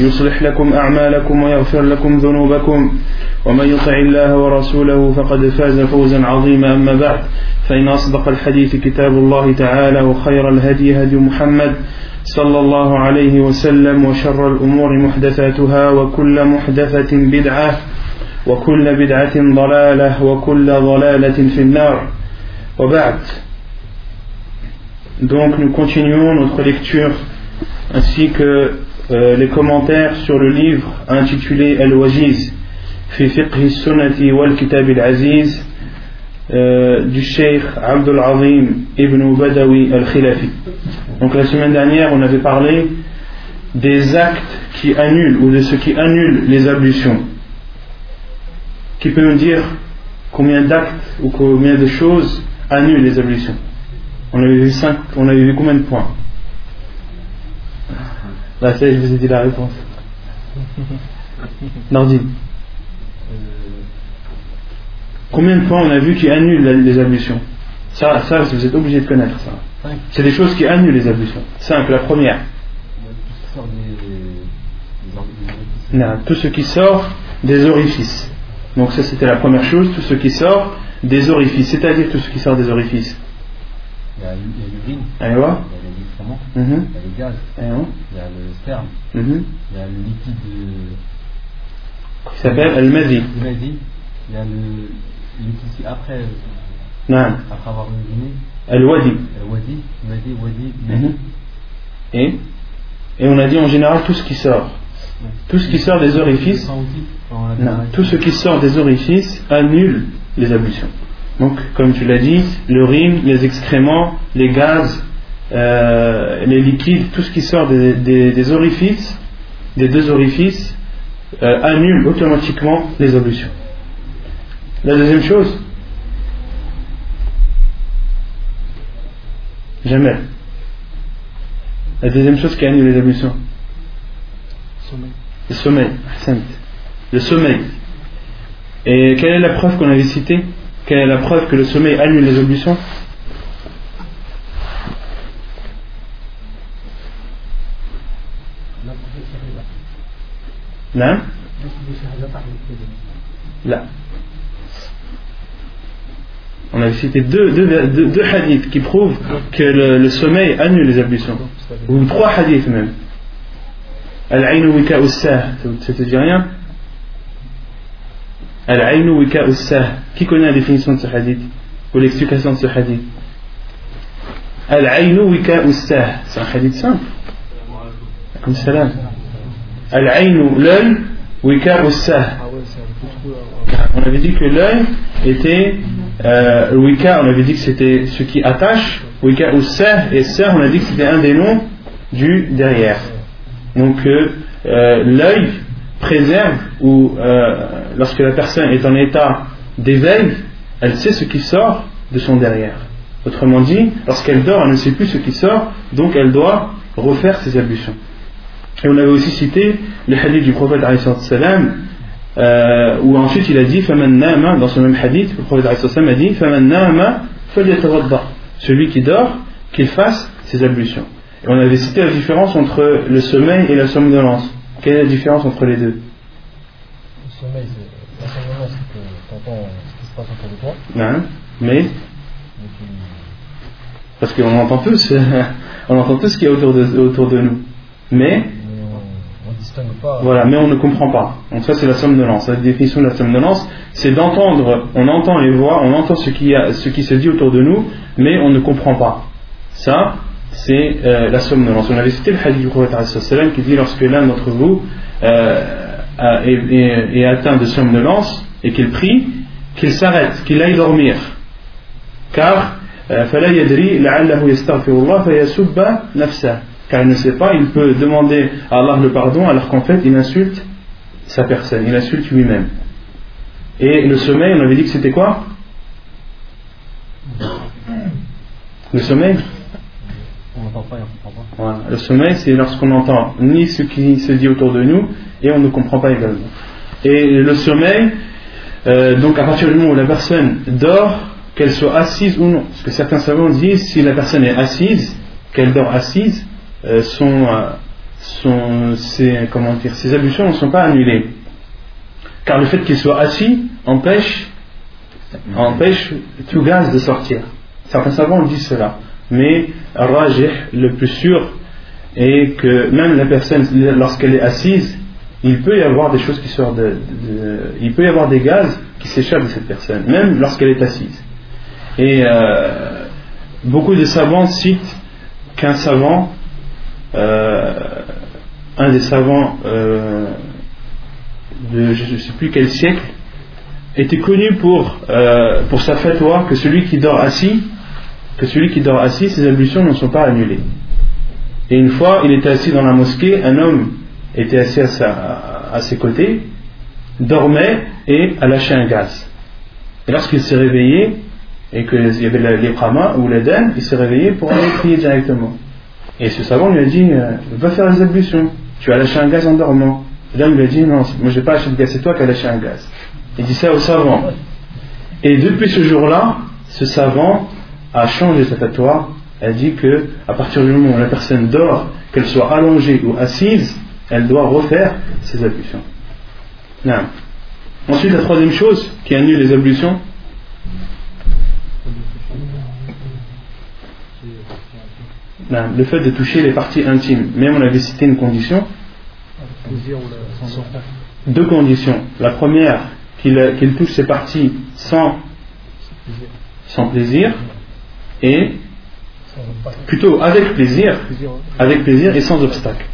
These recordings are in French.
يصلح لكم أعمالكم ويغفر لكم ذنوبكم. ومن يطع الله ورسوله فقد فاز فوزا عظيما. أما بعد فإن أصدق الحديث كتاب الله تعالى وخير الهدي هدي محمد صلى الله عليه وسلم وشر الأمور محدثاتها وكل محدثة بدعة وكل بدعة ضلالة وكل ضلالة في النار. وبعد Donc nous continuons notre lecture ainsi que euh, les commentaires sur le livre intitulé Al-Wajiz fi fiqh sunnati wal kitab al-aziz euh, du Cheikh Abdul Azim ibn Badawi al-Khilafi. Donc la semaine dernière, on avait parlé des actes qui annulent ou de ce qui annule les ablutions. Qui peut nous dire combien d'actes ou combien de choses annulent les ablutions? On avait vu cinq, on avait vu combien de points? Là, ça, je vous ai dit la réponse. Nordine. Combien de points on a vu qui annulent les ablutions? Ça, ça, vous êtes obligé de connaître ça. C'est des choses qui annulent les ablutions. Simple, la première. Non, tout ce qui sort des orifices. Donc ça c'était la première chose, tout ce qui sort des orifices. C'est-à-dire tout ce qui sort des orifices. Il y a l'urine, il y a les excréments, il y a le gaz, il y a le sperme, il y a le liquide qui s'appelle al-madi. Il y a le liquide après, non. après avoir uriné. Al-wadi. Al-wadi, madi, wadi, madi. Et et on a dit en général tout ce qui sort. Tout ce qui sort des orifices, non, tout ce qui sort des orifices annule les ablutions. Donc, comme tu l'as dit, l'urine, les excréments, les gaz, euh, les liquides, tout ce qui sort des, des, des orifices, des deux orifices, euh, annule automatiquement les ablutions. La deuxième chose, jamais. La deuxième chose qui annule les ablutions, le sommeil. Le sommeil. Et quelle est la preuve qu'on avait citée? Quelle est la preuve que le sommeil annule les ablutions? Non Là. On avait cité deux, deux, deux, hadiths qui prouvent que le, sommeil annule les ablutions. Ou trois hadiths même. Al-Ainu wika ça te dit rien? Al-Ainu wika Qui connaît la définition de ce hadith? Ou l'explication de ce hadith? Al-Ainu wika C'est un hadith simple. Comme salam. Al-Ainu, l'œil, wika On avait dit que l'œil était. Euh, wika, on avait dit que c'était ce qui attache. Wika et ça, on a dit que c'était un des noms du derrière. Donc euh, euh, l'œil préserve ou euh, lorsque la personne est en état d'éveil, elle sait ce qui sort de son derrière. Autrement dit, lorsqu'elle dort, elle ne sait plus ce qui sort, donc elle doit refaire ses ablutions. Et on avait aussi cité le hadith du prophète salam, euh, où ensuite il a dit dans ce même hadith, le prophète a dit celui qui dort, qu'il fasse ses ablutions. Et on avait cité la différence entre le sommeil et la somnolence. Quelle est la différence entre les deux? Le sommeil, c'est la somnolence, c'est que tu entends ce qui se passe autour de toi. Non, mais? Parce qu'on entend tous, on entend tout ce qu'il y a autour de, autour de nous. Mais. mais on, on distingue Voilà, mais on ne comprend pas. Donc ça, c'est la somnolence. La définition de la somnolence, c'est d'entendre, on entend les voix, on entend ce qui, a, ce qui se dit autour de nous, mais on ne comprend pas. Ça, c'est euh, la somnolence. On avait cité le hadith du prophète qui dit lorsque l'un d'entre vous euh, est, atteint de somnolence et qu'il prie, qu'il s'arrête, qu'il aille dormir. Car euh, car il ne sait pas, il peut demander à Allah le pardon alors qu'en fait il insulte sa personne, il insulte lui-même. Et le sommeil, on avait dit que c'était quoi? Le sommeil? Le sommeil, c'est lorsqu'on n'entend ni ce qui se dit autour de nous et on ne comprend pas également. Et le sommeil, euh, donc à partir du moment où la personne dort, qu'elle soit assise ou non, parce que certains savants disent si la personne est assise, qu'elle dort assise, euh, euh, son, ses, comment dire, ablutions ne sont pas annulées. Car le fait qu'il soit assis empêche, empêche tout gaz de sortir. Certains savants disent cela. Mais rajih, le plus sûr, est que même la personne, lorsqu'elle est assise, il peut y avoir des choses qui sortent de, il peut y avoir des gaz qui s'échappent de cette personne, même lorsqu'elle est assise. Et euh, beaucoup de savants citent qu'un savant, euh, un des savants euh, de je ne sais plus quel siècle, était connu pour, pour sa fatwa que celui qui dort assis que celui qui dort assis, ses ablutions ne sont pas annulées. Et une fois, il était assis dans la mosquée, un homme était assis à, ses côtés, dormait et a lâché un gaz. Et lorsqu'il s'est réveillé, et qu'il y avait l'éprama ou l'Eden, il s'est réveillé pour aller prier directement. Et ce savant lui a dit euh, Va faire les ablutions, tu as lâché un gaz en dormant. L'homme lui a dit Non, moi j'ai pas lâché de gaz, c'est toi qui as lâché un gaz. Il dit ça au savant. Et depuis ce jour-là, ce savant a changé sa fatwa. Elle dit que à partir du moment où la personne dort, qu'elle soit allongée ou assise, elle doit refaire ses ablutions. Non. Ensuite, la troisième chose qui annule les ablutions, le fait de toucher les parties intimes. Même on avait cité une condition. Deux conditions. La première, qu'il touche ces parties sans, sans plaisir et plutôt avec plaisir, avec plaisir et sans obstacle.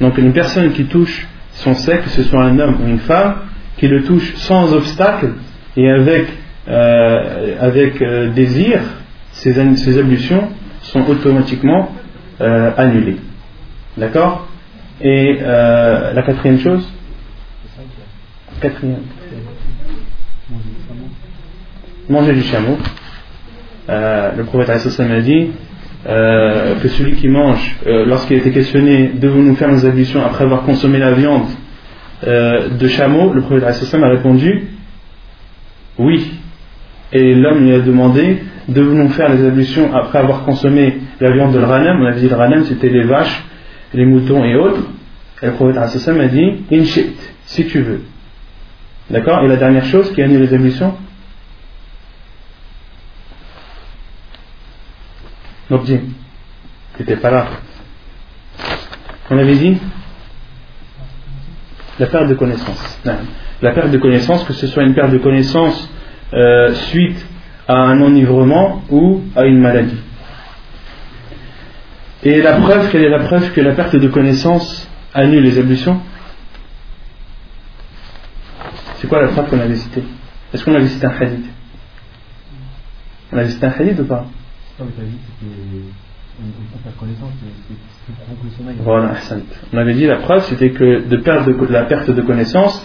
Donc une personne qui touche son sexe, que ce soit un homme ou une femme, qui le touche sans obstacle et avec, euh, avec euh, désir, ces, ces ablutions sont automatiquement euh, annulées. D'accord? Et la quatrième chose? Quatrième. Manger du chameau. Euh, le prophète a dit euh, que celui qui mange, euh, lorsqu'il était questionné, devons-nous faire nos ablutions après avoir consommé la viande de chameau, le prophète a répondu oui. Et l'homme lui a demandé devons-nous faire les ablutions après avoir consommé la viande de l'ranem On avait dit le ranem c'était les vaches, les moutons et autres. Et le prophète a dit inchit, si tu veux. D'accord? Et la dernière chose qui annule les ablutions? Nobdi, qui n'était pas là. On avait dit la perte de connaissance. La perte de connaissance, que ce soit une perte de connaissance euh, suite à un enivrement ou à une maladie. Et la preuve, quelle est la preuve que la perte de connaissance annule les ablutions? C'est quoi la preuve qu'on avait citée? Est-ce qu'on avait cité un hadith? On avait cité un hadith ou pas? Voilà, on avait dit la preuve c'était que de perdre de, la perte de connaissance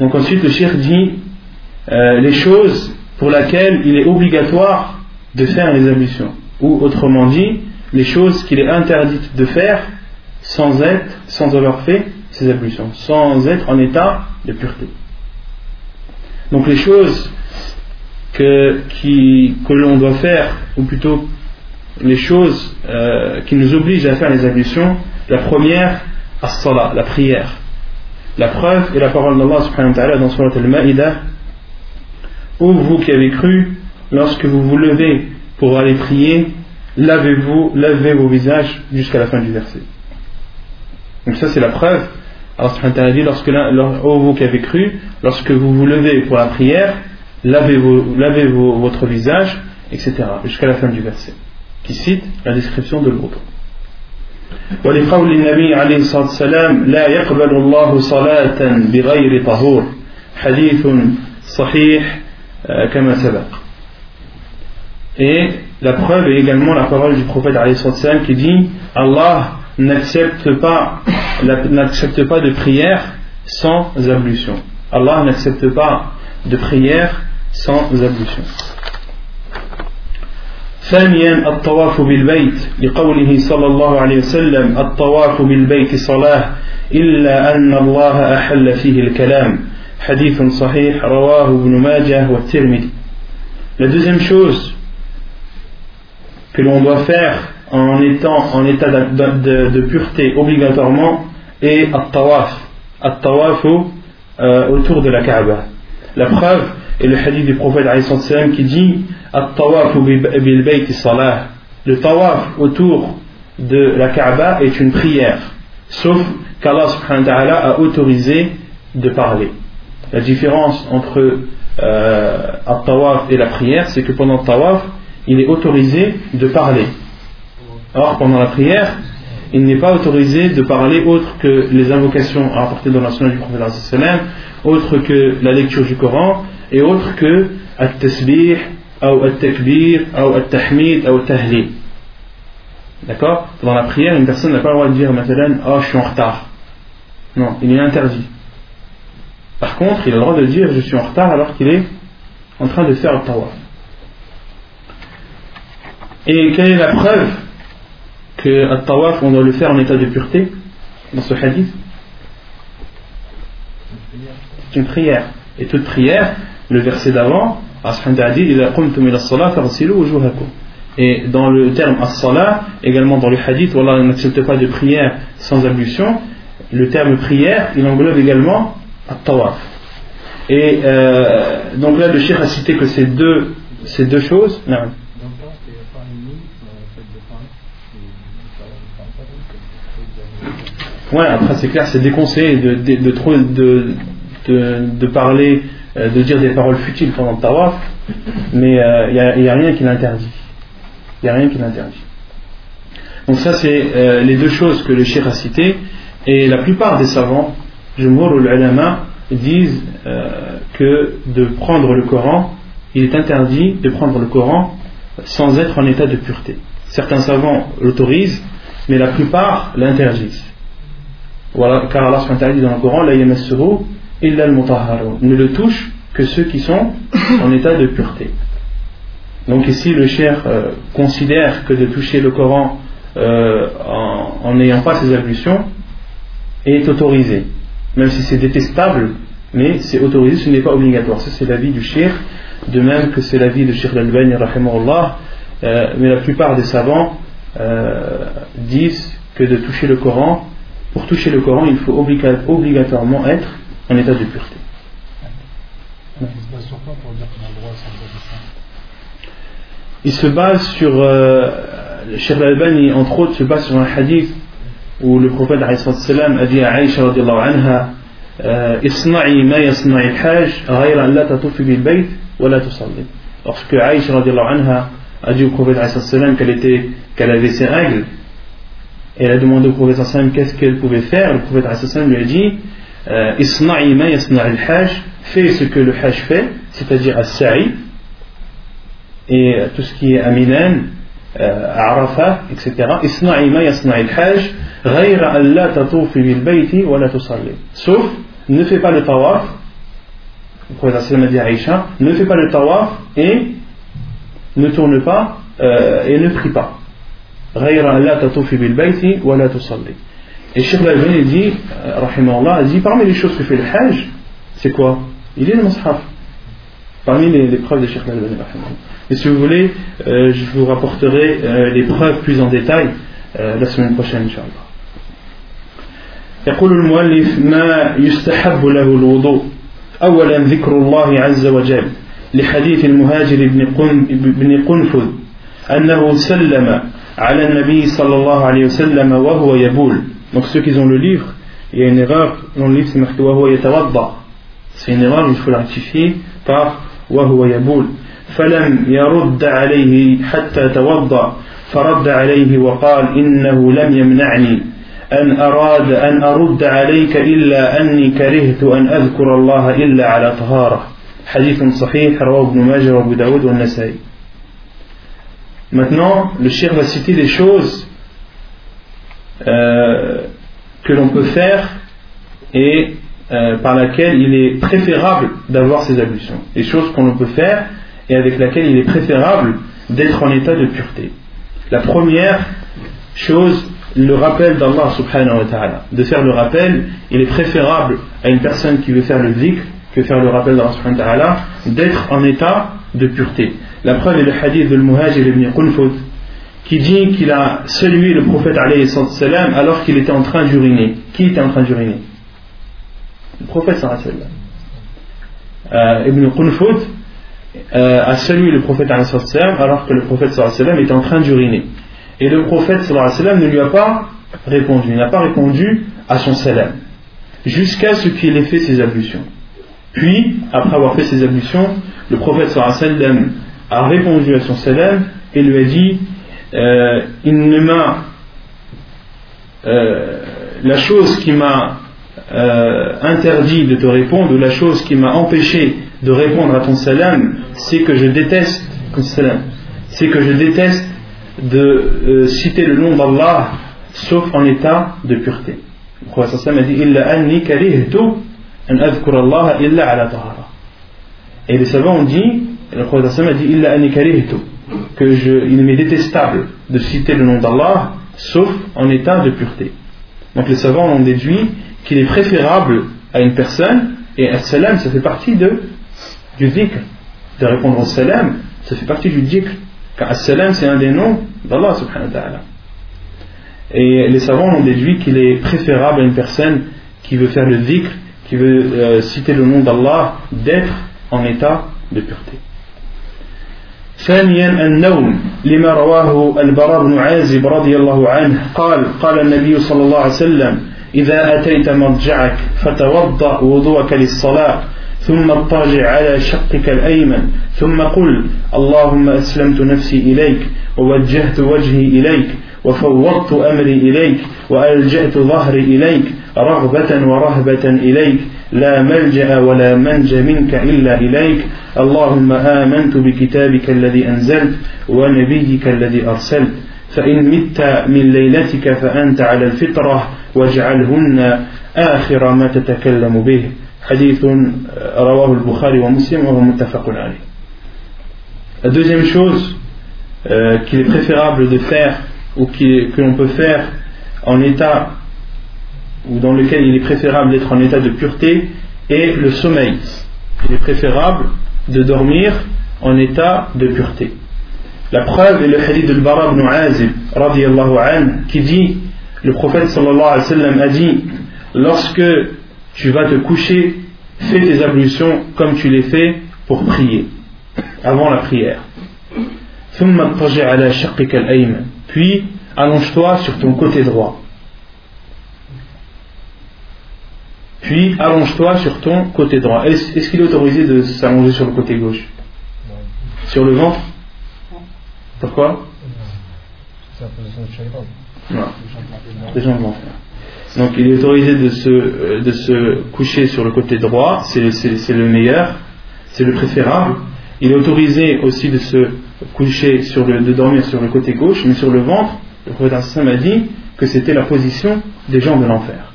Donc ensuite le cheikh dit euh, les choses pour lesquelles il est obligatoire de faire les ablutions ou autrement dit les choses qu'il est interdit de faire sans être, sans avoir fait ces ablutions, sans être en état de pureté. Donc les choses que, que l'on doit faire, ou plutôt les choses euh, qui nous obligent à faire les ablutions, la première, la prière. La preuve est la parole d'Allah subhanahu wa ta'ala dans Surat al-Ma'idah Ô vous qui avez cru, lorsque vous vous levez pour aller prier, lavez-vous, lavez vos visages jusqu'à la fin du verset. Donc ça c'est la preuve. Alors subhanahu wa dit, lorsque, ô vous qui avez cru, lorsque vous vous levez pour la prière, lavez, lavez votre visage, etc. jusqu'à la fin du verset, qui cite la description de l'autre. ولقول النبي عليه الصلاة والسلام لا يقبل الله صلاة بغير طهور حديث صحيح كما سبق Et la preuve est également la parole du prophète salam qui dit Allah n'accepte pas, n'accepte pas de prière sans ablution. Allah n'accepte pas de prière sans ablution. ثانيا الطواف بالبيت لقوله صلى الله عليه وسلم الطواف بالبيت صلاة إلا أن الله أحل فيه الكلام حديث صحيح رواه ابن ماجه والترمذي La deuxième chose que l'on doit faire en étant en état de, de, de pureté obligatoirement est at-tawaf. At-tawaf euh, autour de la Kaaba. La preuve est le hadith du prophète qui dit le tawaf autour de la Kaaba est une prière, sauf qu'Allah a autorisé de parler. La différence entre euh, tawaf et la prière, c'est que pendant le tawaf, il est autorisé de parler. Or, pendant la prière, il n'est pas autorisé de parler autre que les invocations rapportées dans la sunna du prophète, autre que la lecture du Coran et autre que at-tasbih, ou at-takbir, ou at-tahmid, ou at-tahlil. D'accord? Dans la prière, une personne n'a pas le droit de dire maintenant, oh je suis en retard. Non, il est interdit. Par contre, il a le droit de dire je suis en retard alors qu'il est en train de faire le tawaf. Et quelle est la preuve que le tawaf on doit le faire en état de pureté dans ce hadith? C'est une prière. Et toute prière, le verset d'avant, et dans le terme as-salah, également dans le hadith, Allah n'accepte pas de prière sans ablution, le terme prière, il englobe également at-tawaf. Et euh, donc là, le cheikh a cité que ces deux, ces deux choses. Non. Ouais, après c'est clair, c'est déconseillé de, de, de, de parler euh, de dire des paroles futiles pendant le tawaf, mais il euh, n'y a, rien qui l'interdit. Il n'y a rien qui l'interdit. Donc ça c'est euh, les deux choses que le cheikh a citées, et la plupart des savants, Jumhur ou l'ulama, disent que de prendre le Coran, il est interdit de prendre le Coran sans être en état de pureté. Certains savants l'autorisent, mais la plupart l'interdisent. Car Allah dit dans le Coran, la ne le touche que ceux qui sont en état de pureté. Donc ici, le cher euh, considère que de toucher le Coran euh, en n'ayant pas ces ablutions est autorisé. Même si c'est détestable, mais c'est autorisé, ce n'est pas obligatoire. Ça, c'est l'avis du cher, de même que c'est l'avis de Sheikh al-Albani, euh, mais la plupart des savants disent que de toucher le Coran, pour toucher le Coran, il faut obligatoirement être en état de pureté. Il se base sur. Euh, Cheikh Al-Albani, entre autres, se base sur un hadith où le prophète a dit à Aïcha anha Isna'i ma yasna'i al-hajj, ghayra an la tatufi bil bayt wa la tusalli. Lorsque Aïcha anha a dit au prophète qu'elle qu'elle avait ses règles, et elle a demandé au prophète qu'est-ce qu'elle pouvait faire, le prophète lui a dit euh, Al-hajj, fais ce que le hajj fait, c'est-à-dire as-sa'i, et euh, tout ce qui est aminan, euh, Arafat, etc. Isna'i ma yasna' al-hajj, ghayra an la tatufi bil bayti wa la tusalli. Sauf, ne fais pas le tawaf, le prophète a dit Aïcha, ne fais pas le tawaf et ne tourne pas euh, et ne prie pas. غير أن لا تطوفي بالبيت ولا تصلي et Cheikh Lalbani dit, euh, dit, parmi les choses que fait le Hajj, c'est quoi Il est le Mus'haf. parmi les, les preuves de Sheikh al-Albani. Et si vous voulez, euh, je vous rapporterai euh, les preuves plus en détail euh, la semaine prochaine, Inch'Allah. يقول المؤلف ما يستحب له الوضوء أولا ذكر الله عز وجل لحديث المهاجر بن قنفذ أنه سلم على النبي صلى الله عليه وسلم وهو يبول donc ceux qui ont le livre il y a une erreur dans le livre c'est marqué وهو يتوضأ c'est une erreur il faut la rectifier par وهو يبول فلم يرد عليه حتى توضأ فرد عليه وقال إنه لم يمنعني أن أراد أن أرد عليك إلا أني كرهت أن أذكر الله إلا على طهارة حديث صحيح رواه ابن ماجه وابو داود والنسائي Maintenant, le shir va citer des choses euh, que l'on peut faire et euh, par laquelle il est préférable d'avoir ces ablutions. Des choses qu'on peut faire et avec laquelle il est préférable d'être en état de pureté. La première chose, le rappel d'Allah subhanahu wa ta'ala. De faire le rappel, il est préférable à une personne qui veut faire le zikr que faire le rappel d'Allah subhanahu wa ta'ala, d'être en état de pureté. La preuve est le hadith de Muhajir ibn Qunfud qui dit qu'il a salué le prophète salam alors qu'il était en train d'uriner. Qui était en train d'uriner? Le prophète sallallahu euh, Ibn Qunfud euh, a salué le prophète salam alors que le prophète alayhi était en train d'uriner. Et le prophète sallam ne lui a pas répondu, il n'a pas répondu à son salam jusqu'à ce qu'il ait fait ses ablutions. Puis, après avoir fait ses ablutions, le prophète sallam a répondu à son salam et lui a dit euh, Il ne m'a. Euh, la chose qui m'a euh, interdit de te répondre, ou la chose qui m'a empêché de répondre à ton salam, c'est que je déteste c'est que je déteste de citer le nom d'Allah sauf en état de pureté. Le prophète sallam a dit Illa anni karihtu et les savants ont dit, le prophète a dit que je, il m'est détestable de citer le nom d'Allah sauf en état de pureté. Donc les savants ont déduit qu'il est préférable à une personne, et un salam ça fait partie de, du dhikr. De répondre au salam, ça fait partie du dhikr. Car salam c'est un des noms d'Allah subhanahu wa ta'ala. Et les savants ont déduit qu'il est préférable à une personne qui veut faire le dhikr qui veut euh, citer le nom d'Allah d'être en état de pureté. ثانيا النوم لما رواه البراء بن عازب رضي الله عنه قال قال النبي صلى الله عليه وسلم إذا أتيت مرجعك فتوضأ وضوءك للصلاة ثم اضطجع على شقك الأيمن ثم قل اللهم أسلمت نفسي إليك ووجهت وجهي إليك وفوضت أمري إليك وألجأت ظهري إليك رغبة ورهبة إليك لا ملجأ ولا منج منك إلا إليك اللهم آمنت بكتابك الذي أنزلت ونبيك الذي أرسلت فإن مت من ليلتك فأنت على الفطرة واجعلهن آخر ما تتكلم به حديث رواه البخاري ومسلم وهو متفق عليه La deuxième chose euh, qu'il est préférable de faire ou qui, que l'on peut faire en état ou dans lequel il est préférable d'être en état de pureté est le sommeil. Il est préférable de dormir en état de pureté. La preuve est le hadith de Bara ibn Azib qui dit le prophète sallallahu alayhi wa sallam a dit lorsque tu vas te coucher fais tes ablutions comme tu les fais pour prier avant la prière. Puis allonge-toi sur ton côté droit puis allonge-toi sur ton côté droit. Est-ce qu'il est autorisé de s'allonger sur le côté gauche? Sur le ventre? Pourquoi? Non. Les gens vont faire. Donc il est autorisé de se, euh, de se coucher sur le côté droit, c'est le meilleur, c'est le préférable. Il est autorisé aussi de se coucher sur le, de dormir sur le côté gauche, mais sur le ventre, le prophète m'a dit que c'était la position des gens de l'enfer.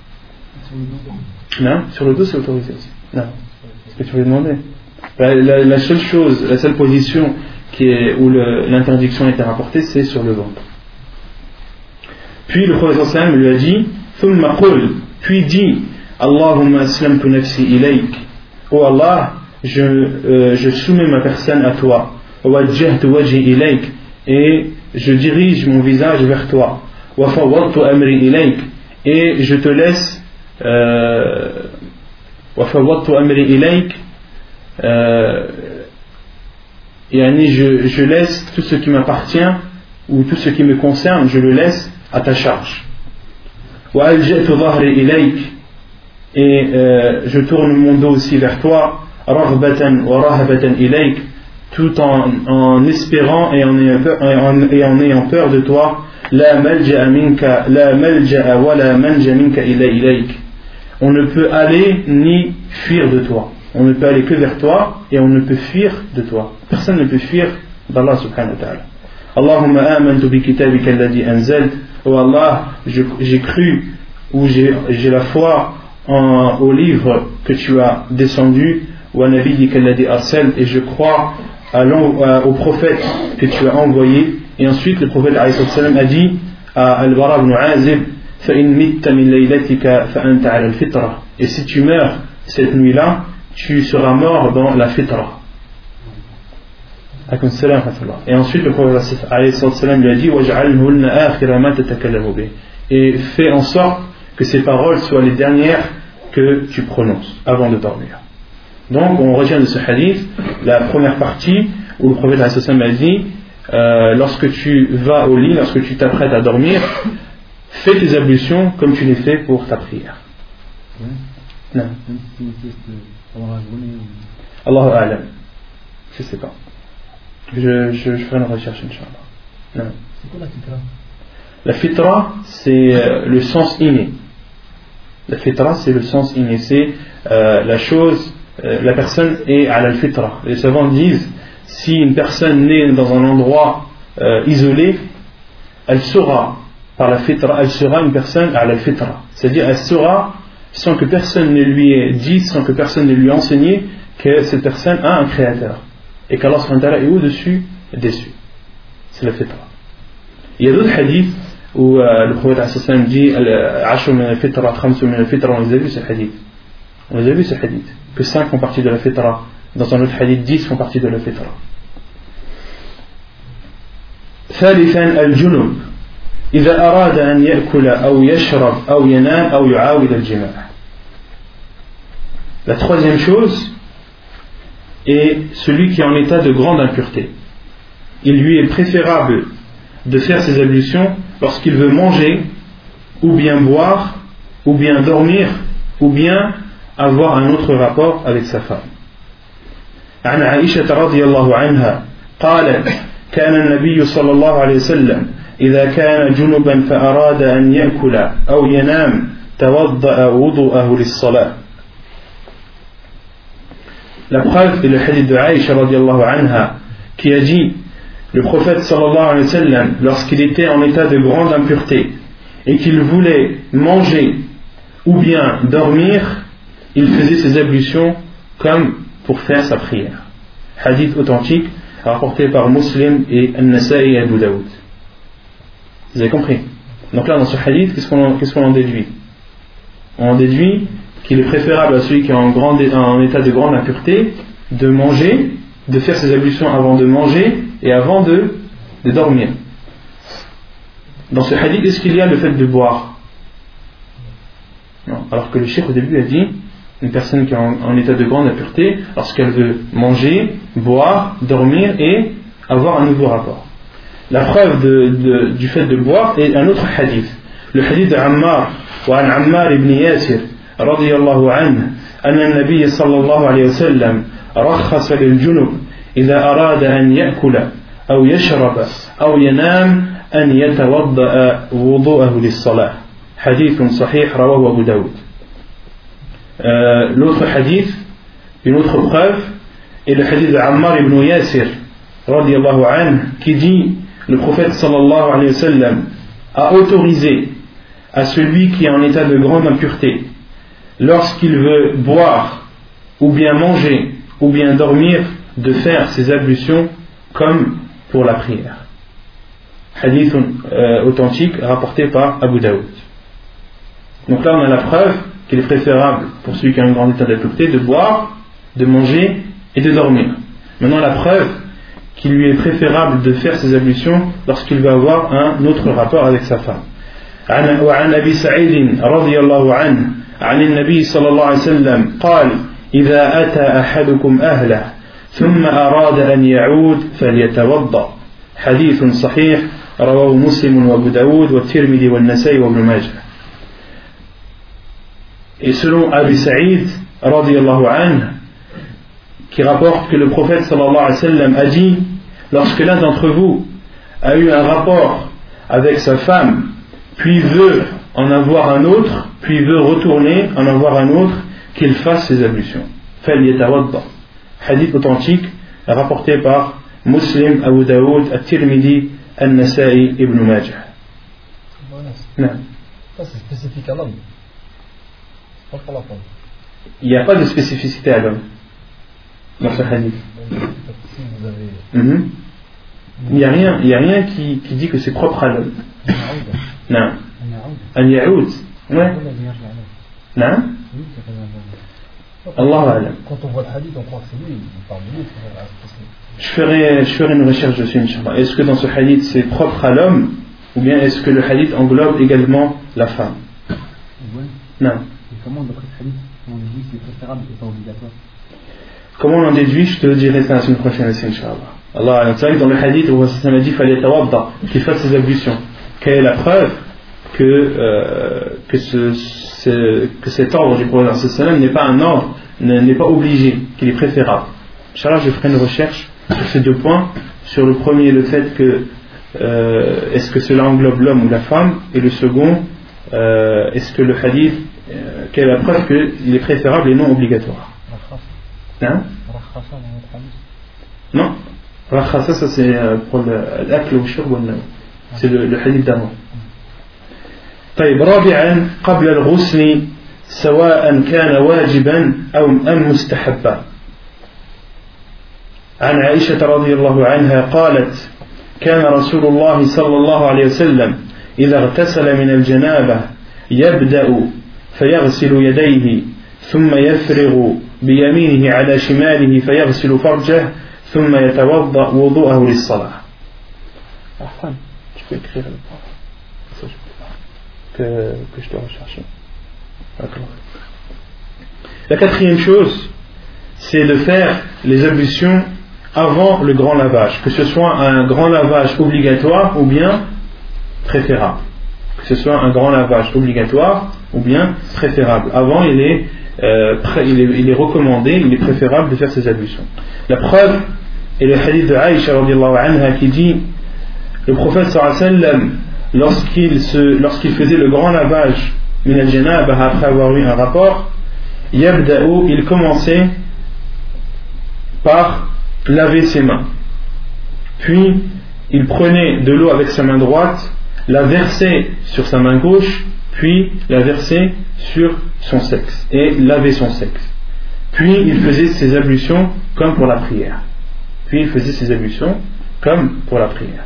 Non, sur le dos c'est autorisé aussi. Non. ce que tu voulais demander la, seule chose, la seule position où l'interdiction été rapportée, c'est sur le ventre. Puis le prophète lui a dit puis dit Allahumma aslamtu nafsi ilayk. Oh Allah, je, euh, je soumets ma personne à toi. Et je dirige mon visage vers toi. Et je te laisse. Euh, euh, je, je laisse tout ce qui m'appartient ou tout ce qui me concerne, je le laisse à ta charge. Et euh, je tourne mon dos aussi vers toi, tout en, en espérant et en, ayant peur, et, en, et en ayant peur de toi. On ne peut aller ni fuir de toi. On ne peut aller que vers toi et on ne peut fuir de toi. Personne ne peut fuir d'Allah subhanahu wa ta'ala. Allahumma amantu bi alladhi. Oh Allah, j'ai cru ou j'ai la foi au livre que tu as descendu wa nabiyyika alladhi arsalt et je crois au prophète que tu as envoyé. Et ensuite le prophète a dit à Al-Bara ibn Azib et si tu meurs cette nuit-là, tu seras mort dans la fitra. Et ensuite, le prophète lui a dit Et fais en sorte que ces paroles soient les dernières que tu prononces avant de dormir. Donc, on retient de ce hadith la première partie où le prophète a dit euh, lorsque tu vas au lit, lorsque tu t'apprêtes à dormir, fais tes ablutions comme tu les fais pour ta prière. Non. Allahu A'lam. Je sais pas. Je, je, je ferai une recherche, Inch'Allah. C'est quoi la fitra? La fitra, c'est euh, le sens inné. La fitra, c'est le sens inné. C'est euh, la chose, euh, la personne est à la fitra. Les savants disent si une personne naît dans un endroit euh, isolé, elle sera, par la fitra, elle sera une personne à la fitra. C'est-à-dire, elle sera, sans que personne ne lui ait dit, sans que personne ne lui ait enseigné, que cette personne a un créateur et qu'Allah est au-dessus dessus. C'est la fitra. Il y a d'autres hadiths où euh, le prophète dit Ashur min al-fitra, khamsu min al-fitra, on les a vus ce hadith. On les a vus ce hadith. Que 5 font partie de la fitra. Dans un autre hadith, 10 font partie de la fitra. ثالثا الجنوب إذا أراد أن يأكل أو يشرب أو ينام أو يعاود الجماع La troisième chose, et celui qui est en état de grande impureté. Il lui est préférable de faire ses ablutions lorsqu'il veut manger, ou bien boire, ou bien dormir, ou bien avoir un autre rapport avec sa femme. عن عائشة رضي الله عنها قالت كان النبي صلى الله عليه وسلم إذا كان جنبا فأراد أن يأكل أو ينام توضأ وضوءه للصلاة La preuve est le hadith de Aïcha anha qui a dit le prophète sallallahu alayhi wa sallam lorsqu'il était en état de grande impureté et qu'il voulait manger ou bien dormir, il faisait ses ablutions comme pour faire sa prière. Hadith authentique rapporté par Muslim et An-Nasa'i et Abu Daoud. Vous avez compris? Donc là, dans ce hadith, qu'est-ce qu'on en déduit? On en déduit qu'il est préférable à celui qui est en, état de grande impureté de manger, de faire ses ablutions avant de manger et avant de, dormir. Dans ce hadith, est-ce qu'il y a le fait de boire? Non. Alors que le chef au début a dit une personne qui est en, état de grande impureté, lorsqu'elle veut manger, boire, dormir et avoir un nouveau rapport. La preuve du fait de boire est un autre hadith. Le hadith de Ammar, ou Ammar ibn Yasir, رضي الله عنه أن النبي صلى الله عليه وسلم رخص للجنب إذا أراد أن يأكل أو يشرب أو ينام أن يتوضأ وضوءه للصلاة حديث صحيح رواه أبو داود l'autre hadith une autre preuve est le hadith de Ammar ibn Yasir radiallahu anhu qui dit le prophète sallallahu alayhi wa sallam a autorisé à celui qui est en état de grande impureté lorsqu'il veut boire ou bien manger ou bien dormir de faire ses ablutions comme pour la prière. Hadith euh, authentique rapporté par Abu Daoud. Donc là on a la preuve qu'il est préférable pour celui qui a un grand état d'impureté de boire, de manger et de dormir. Maintenant, la preuve qu'il lui est préférable de faire ses ablutions lorsqu'il va avoir un autre rapport avec sa femme. وعن أبي سعيد رضي الله عنه عن النبي صلى الله عليه وسلم قال إذا أتى أحدكم أهله ثم أراد أن يعود فليتوضأ حديث صحيح رواه مسلم وابو داود والترمذي والنسائي وابن ماجه et selon Abu Sa'id, anhu, qui rapporte que le prophète sallallahu alayhi wa sallam a dit lorsque l'un d'entre vous a eu un rapport avec sa femme, puis veut en avoir un autre, puis veut retourner en avoir un autre, qu'il fasse ses ablutions. Hadith authentique rapporté par Muslim, Abu Daoud, At-Tirmidhi, An-Nasa'i, Ibn Majah. C'est spécifique à l'homme. Pas pour la femme. Il n'y a pas de spécificité à l'homme dans ce hadith. Avez. Mhm. Il n'y a rien, il y a rien qui, qui dit que c'est propre à l'homme. Non. Un yaoud. Ouais. Non. Allah Quand on voit le hadith, on croit que c'est lui, il parle de lui. Je ferai, je ferai une recherche dessus, Inch'Allah. Est-ce que dans ce hadith c'est propre à l'homme ou bien est-ce que le hadith englobe également la femme? Non. Comment, d'après ce hadith, on que c'est préférable et pas obligatoire Comment on en déduit Je te le dirai ça la semaine prochaine, Inch'Allah. Allah, dans le hadith, on a dit qu'il fasse ses ablutions. Quelle est la preuve que, euh, que, ce, ce, que cet ordre du prophète n'est pas un ordre, n'est pas obligé, qu'il est préférable? Inch'Allah, je ferai une recherche sur ces deux points. Sur le premier, le fait que euh, est-ce que cela englobe l'homme ou la femme, et le second, euh, est-ce que le hadith, quelle la preuve qu'il est préférable et non obligatoire hein Non, Rakhasa, ça c'est pour l'akl ou le c'est le, le hadith d'avant. طيب رابعا قبل الغسل سواء كان واجبا أو أم مستحبا عن عائشة رضي الله عنها قالت كان رسول الله صلى الله عليه وسلم إذا اغتسل من الجنابة يبدأ فيغسل يديه ثم يفرغ بيمينه على شماله فيغسل فرجه ثم يتوضأ وضوءه للصلاة أحسن tu peux écrire que, que je te recherche. D'accord. La quatrième chose, c'est de faire les ablutions avant le grand lavage, que ce soit un grand lavage obligatoire ou bien préférable. Que ce soit un grand lavage obligatoire ou bien préférable. Avant, il est, euh, il est, il est recommandé, il est préférable de faire ces ablutions. La preuve est le hadith de Aïcha anha qui dit le prophète sallam lorsqu'il lorsqu'il faisait le grand lavage après avoir eu un rapport il commençait par laver ses mains. Puis, il prenait de l'eau avec sa main droite, la versait sur sa main gauche, puis la versait sur son sexe, et lavait son sexe. Puis, il faisait ses ablutions comme pour la prière. Puis, il faisait ses ablutions comme pour la prière.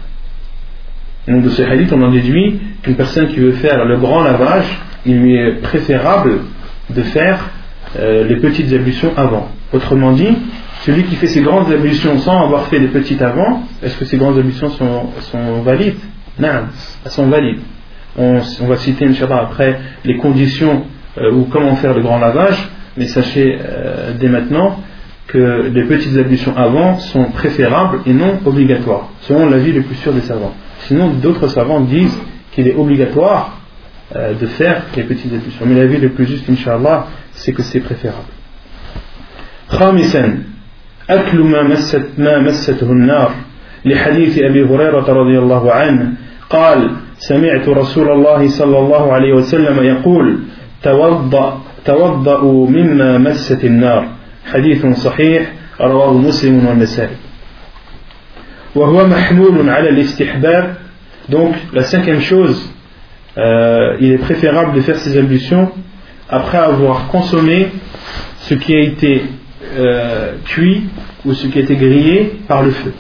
Donc, de ce hadith, on en déduit qu'une personne qui veut faire le grand lavage, il lui est préférable de faire euh, les petites ablutions avant. Autrement dit, celui qui fait ses grandes ablutions sans avoir fait les petites avant, est-ce que ces grandes ablutions sont valides? Non, elles sont valides. On, va citer, Inch'Allah, après les conditions euh, ou comment faire le grand lavage, mais sachez euh, dès maintenant que les petites ablutions avant sont préférables et non obligatoires, selon l'avis le plus sûr des savants. Sinon, d'autres savants disent qu'il est obligatoire euh, de faire les petites ablutions. Mais l'avis le plus juste, Inch'Allah, c'est que c'est préférable. أكل ما مست ما مسته النار لحديث أبي هريرة رضي الله عنه قال سمعت رسول الله صلى الله عليه وسلم يقول توضأ توضأوا مما مست النار حديث صحيح رواه مسلم والنسائي وهو محمول على الاستحباب donc la cinquième chose euh, il est préférable de faire ses ablutions après avoir consommé ce qui a été euh, cuit ou ce qui a été grillé par le feu.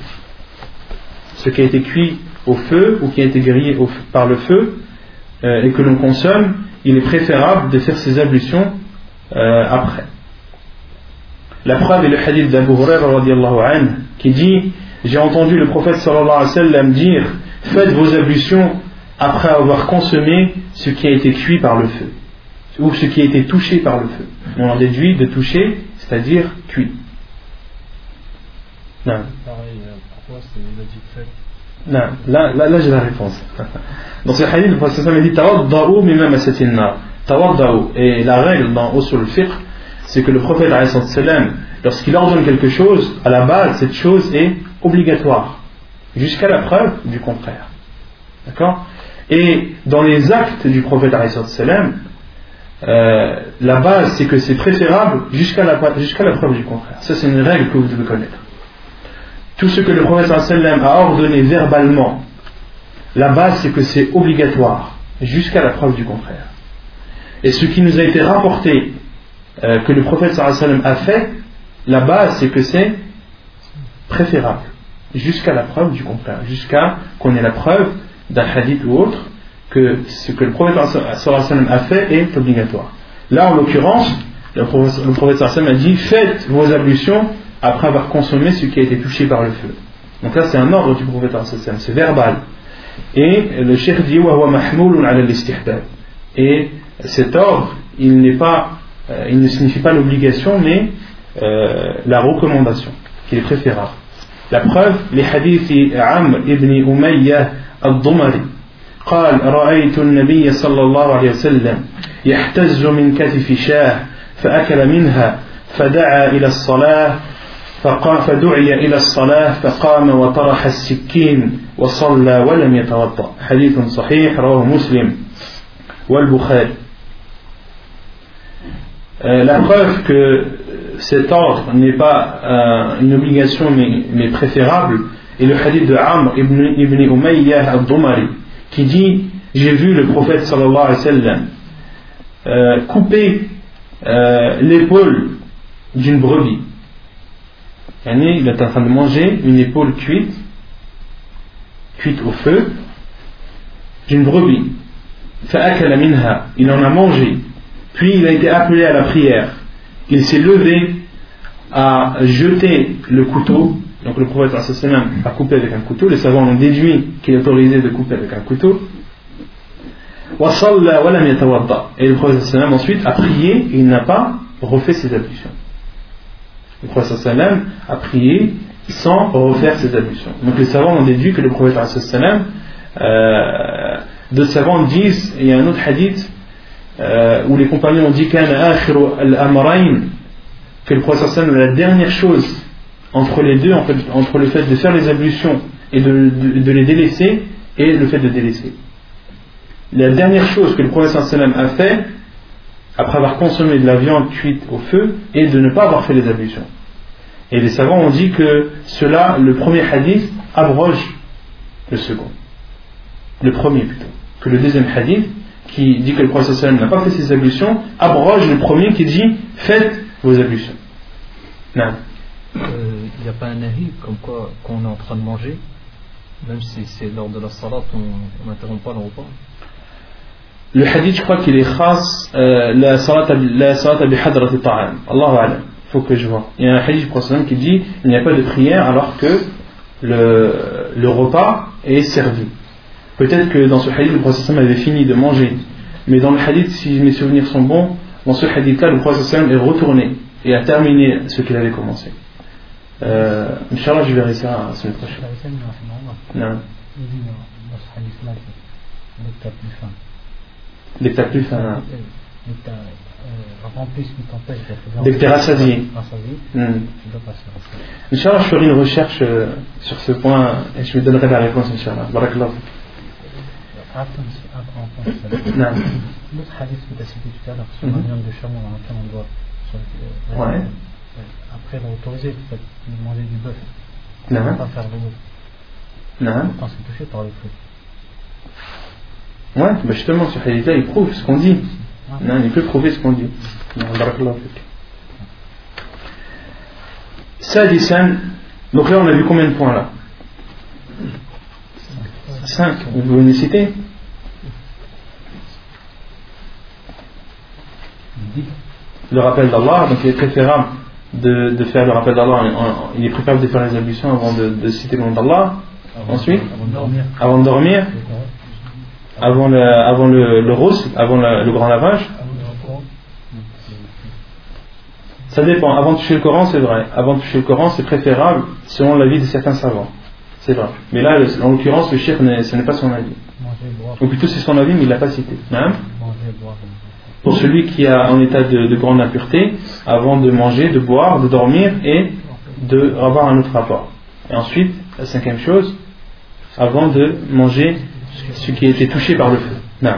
Ce qui a été cuit au feu ou qui a été grillé par le feu euh, et que l'on consomme, il est préférable de faire ces ablutions euh, après. La preuve est le hadith d'Abu Hurairah qui dit J'ai entendu le prophète sallallahu alayhi wa sallam dire Faites vos ablutions après avoir consommé ce qui a été cuit par le feu, ou ce qui a été touché par le feu. On en déduit de toucher, c'est-à-dire cuit. Non. pourquoi c'est non, là, là, j'ai la réponse. Dans ce hadith, le prophète dit Tawadda'u mimma masatinna. Tawadda'u. Et la règle dans Usul al-Fiqh, c'est que le prophète, lorsqu'il ordonne quelque chose, à la base, cette chose est obligatoire, jusqu'à la preuve du contraire. D'accord? Et dans les actes du prophète, euh, la base, c'est que c'est préférable jusqu'à la, jusqu'à la preuve du contraire. Ça, c'est une règle que vous devez connaître. Tout ce que le prophète a ordonné verbalement, la base, c'est que c'est obligatoire, jusqu'à la preuve du contraire. Et ce qui nous a été rapporté euh, que le prophète a fait, la base c'est que c'est préférable, jusqu'à la preuve du contraire, jusqu'à qu'on ait la preuve d'un hadith ou autre que ce que le prophète a fait est obligatoire. Là en l'occurrence, le prophète, a dit faites vos ablutions après avoir consommé ce qui a été touché par le feu. Donc là c'est un ordre du prophète c'est verbal. Et le cheikh dit et cet ordre il n'est pas euh, il ne signifie pas l'obligation, mais euh, la recommandation, qui est préférable. La preuve, les hadiths Amr ibn Umayyah al-Dumari قال رأيت النبي صلى الله عليه وسلم يحتز من كتف شاه فأكل منها فدعا إلى الصلاة فقام فدعي إلى الصلاة فقام وطرح السكين وصلى ولم يتوضأ حديث صحيح رواه مسلم والبخاري Euh, la preuve que cet ordre n'est pas euh, une obligation mais, préférable est le hadith de Amr ibn, ibn Umayyah al-Dumari qui dit J'ai vu le prophète sallallahu alayhi wa sallam euh, couper l'épaule d'une brebis. Il est en train de manger une épaule cuite, cuite au feu, d'une brebis. Il en a mangé puis il a été appelé à la prière. Il s'est levé à jeter le couteau. Donc le prophète a coupé avec un couteau. Les savants ont déduit qu'il est autorisé de couper avec un couteau. Et le prophète ensuite a prié et il n'a pas refait ses ablutions. Le prophète a prié sans refaire ses ablutions. Donc les savants ont déduit que le prophète euh, d'autres savants disent, il y a un autre hadith euh, où les compagnons ont dit que le prophète la dernière chose entre les deux, entre le fait de faire les ablutions et de, les délaisser, et le fait de délaisser. La dernière chose que le prophète a fait, après avoir consommé de la viande cuite au feu, est de ne pas avoir fait les ablutions. Et les savants ont dit que cela, le premier hadith, abroge le second. Le premier plutôt. Que le deuxième hadith qui dit que le prophète n'a pas fait ses ablutions abroge le premier qui dit faites vos ablutions. Non. Il n'y a pas un avis comme quoi quand on est en train de manger, même si c'est lors de la salade, on n'interrompt pas le repas? Le hadith, je crois qu'il est khas euh, la salat bi hadrat ta'am. Allahu alam. faut que je vois. Il y a un hadith prophète qui dit il n'y a pas de prière alors que le, le repas est servi. Peut-être que dans ce hadith, le prophète avait fini de manger. Mais dans le hadith, si mes souvenirs sont bons, dans ce hadith-là, le prophète est retourné et a terminé ce qu'il avait commencé. Euh, Inch'Allah, je verrai ça la semaine prochaine. Non. Dès que tu plus faim. Dès que tu es rassasié. Inch'Allah, je ferai une recherche euh, sur ce point et je vous donnerai la réponse, Inch'Allah. Barakallah. L'autre hadith que tu as cité tout à l'heure sur la viande de chameau dans lequel on doit. Ouais. Après, a autorisé de manger du bœuf. Non. On ne pas faire le bœuf. Non. Quand c'est touché par le feu. Ouais, bah justement, ce hadith-là, il prouve ce qu'on dit. Non, il peut prouver ce qu'on dit. Sadisan, donc là on a vu combien de points là? 5. Vous pouvez les citer? Le rappel d'Allah, donc il est préférable de, de, faire le rappel d'Allah, il est préférable de faire les ablutions avant de, de citer le nom d'Allah. Ensuite, avant de dormir, avant, de dormir, avant le, avant le, le rose, avant le, grand lavage. Ça dépend. Avant de toucher le Coran, c'est vrai. Avant de toucher le Coran, c'est préférable selon l'avis de certains savants. C'est vrai. Mais là, en l'occurrence, le shirk, ce n'est pas son avis. Ou plutôt, c'est son avis, mais il ne l'a pas cité. Hein? Pour celui qui est en état de, de, grande impureté, avant de manger, de boire, de dormir et d'avoir un autre rapport. Et ensuite, la cinquième chose, avant de manger ce qui a été touché par le feu. Non.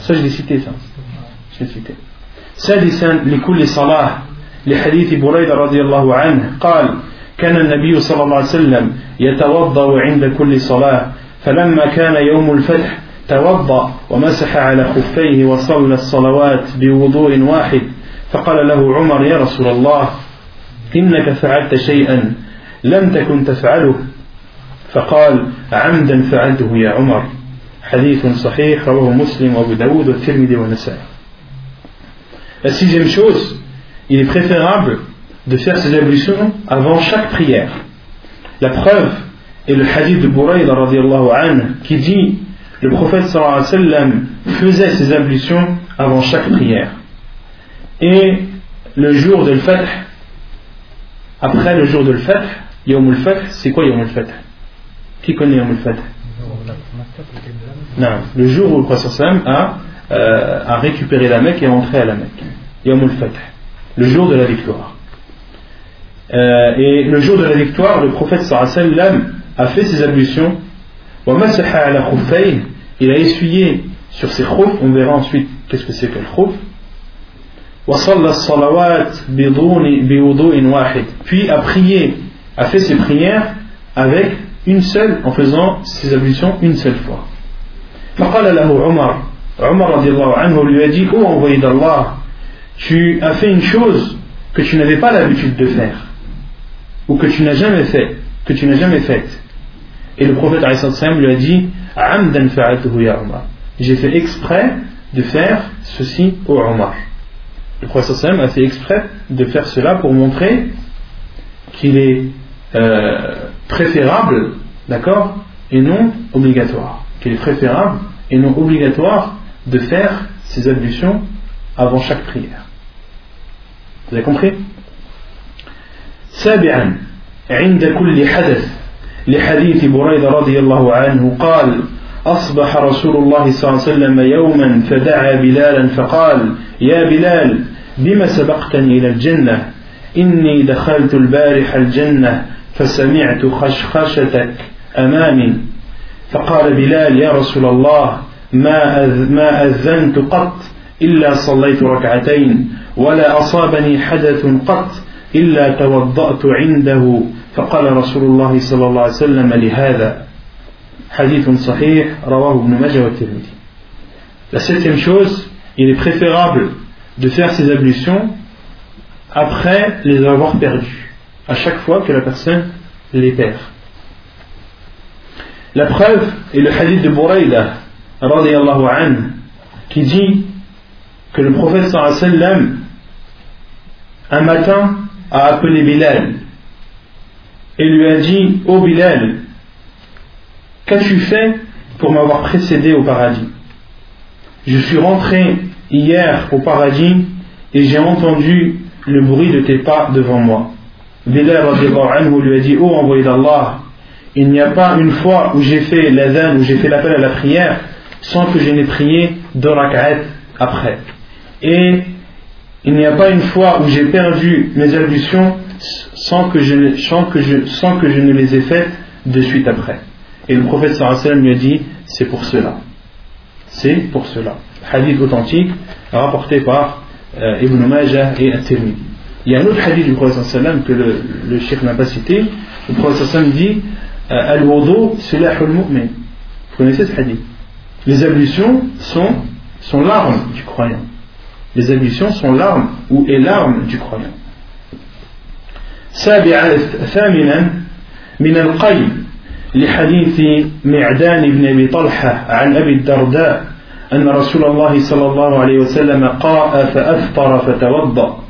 Ça, je l'ai cité, ça. Je l'ai cité. سادسا لكل صلاة لحديث بريدة رضي الله عنه قال كان النبي صلى الله عليه وسلم يتوضأ عند كل صلاة فلما كان يوم الفتح توضأ ومسح على خفيه وصلى الصلوات بوضوء واحد فقال له عمر يا رسول الله إنك فعلت شيئا لم تكن تفعله فقال عمدا فعلته يا عمر حديث صحيح رواه مسلم وابو داود والترمذي والنسائي La sixième chose, il est préférable de faire ses ablutions avant chaque prière. La preuve est le hadith de Bouraïd qui dit le prophète sallallahu alayhi wa sallam faisait ses ablutions avant chaque prière. Et le jour de l'Fath, après le jour de l'Fath, Yom al c'est quoi Yom al qui connaît Yom al Non, le jour où le prophète a euh, à récupérer la Mecque et à entrer à la Mecque. Yom al le jour de la victoire. Euh, et le jour de la victoire, le prophète sallam a fait ses ablutions. Il a essuyé sur ses khouf, on verra ensuite qu'est-ce que c'est que le khouf. Puis a prié, a fait ses prières avec une seule, en faisant ses ablutions une seule fois. فقال له عمر Omar anhu lui a dit Oh envoyé d'Allah, tu as fait une chose que tu n'avais pas l'habitude de faire, ou que tu n'as jamais fait, que tu n'as jamais faite. Et le prophète lui a dit J'ai fait exprès de faire ceci au Omar. Le prophète a fait exprès de faire cela pour montrer qu'il est euh, préférable, d'accord, et non obligatoire. Qu'il est préférable et non obligatoire de faire ces ablutions avant chaque prière. Vous avez compris سابعا عند كل حدث لحديث بريدة رضي الله عنه قال أصبح رسول الله صلى الله عليه وسلم يوما فدعا بلالا فقال يا بلال بما سبقتني إلى الجنة إني دخلت البارح الجنة فسمعت خشخشتك أمامي فقال بلال يا رسول الله ما ما أذنت قط إلا صليت ركعتين ولا أصابني حدث قط إلا توضأت عنده. فقال رسول الله صلى الله عليه وسلم لهذا. حديث صحيح رواه ابن ماجه والترمذي. La septième chose, il est préférable de faire ses ablutions après les avoir perdues, à chaque fois que la personne les perd. La preuve est le hadith de Bouraïda qui dit que le prophète sallam un matin a appelé Bilal et lui a dit Ô oh Bilal, qu'as-tu fait pour m'avoir précédé au paradis? Je suis rentré hier au paradis et j'ai entendu le bruit de tes pas devant moi. Bilal lui a dit Ô oh, envoyé d'Allah, il n'y a pas une fois où j'ai fait l'adhan, où j'ai fait l'appel à la prière, sans que je n'ai prié deux rak'at après. Et il n'y a pas une fois où j'ai perdu mes ablutions sans que, je, sans, que je, sans que je ne les ai faites de suite après. Et le prophète sallam lui a dit c'est pour cela. C'est pour cela. Hadith authentique rapporté par euh, Ibn Majah et At-Tirmidhi. Il y a un autre hadith du prophète sallam que le, le n'a pas cité. Le prophète sallam dit euh, Al-wudu silahul mu'min. Vous connaissez ce hadith les ablutions sont, sont l'arme du croyant. Les ablutions sont l'arme ou est l'arme du croyant. سابعا ثامنا من القيم لحديث معدان بن ابي طلحه عن ابي الدرداء أن رسول الله صلى الله عليه وسلم قاء فأفطر فتوضأ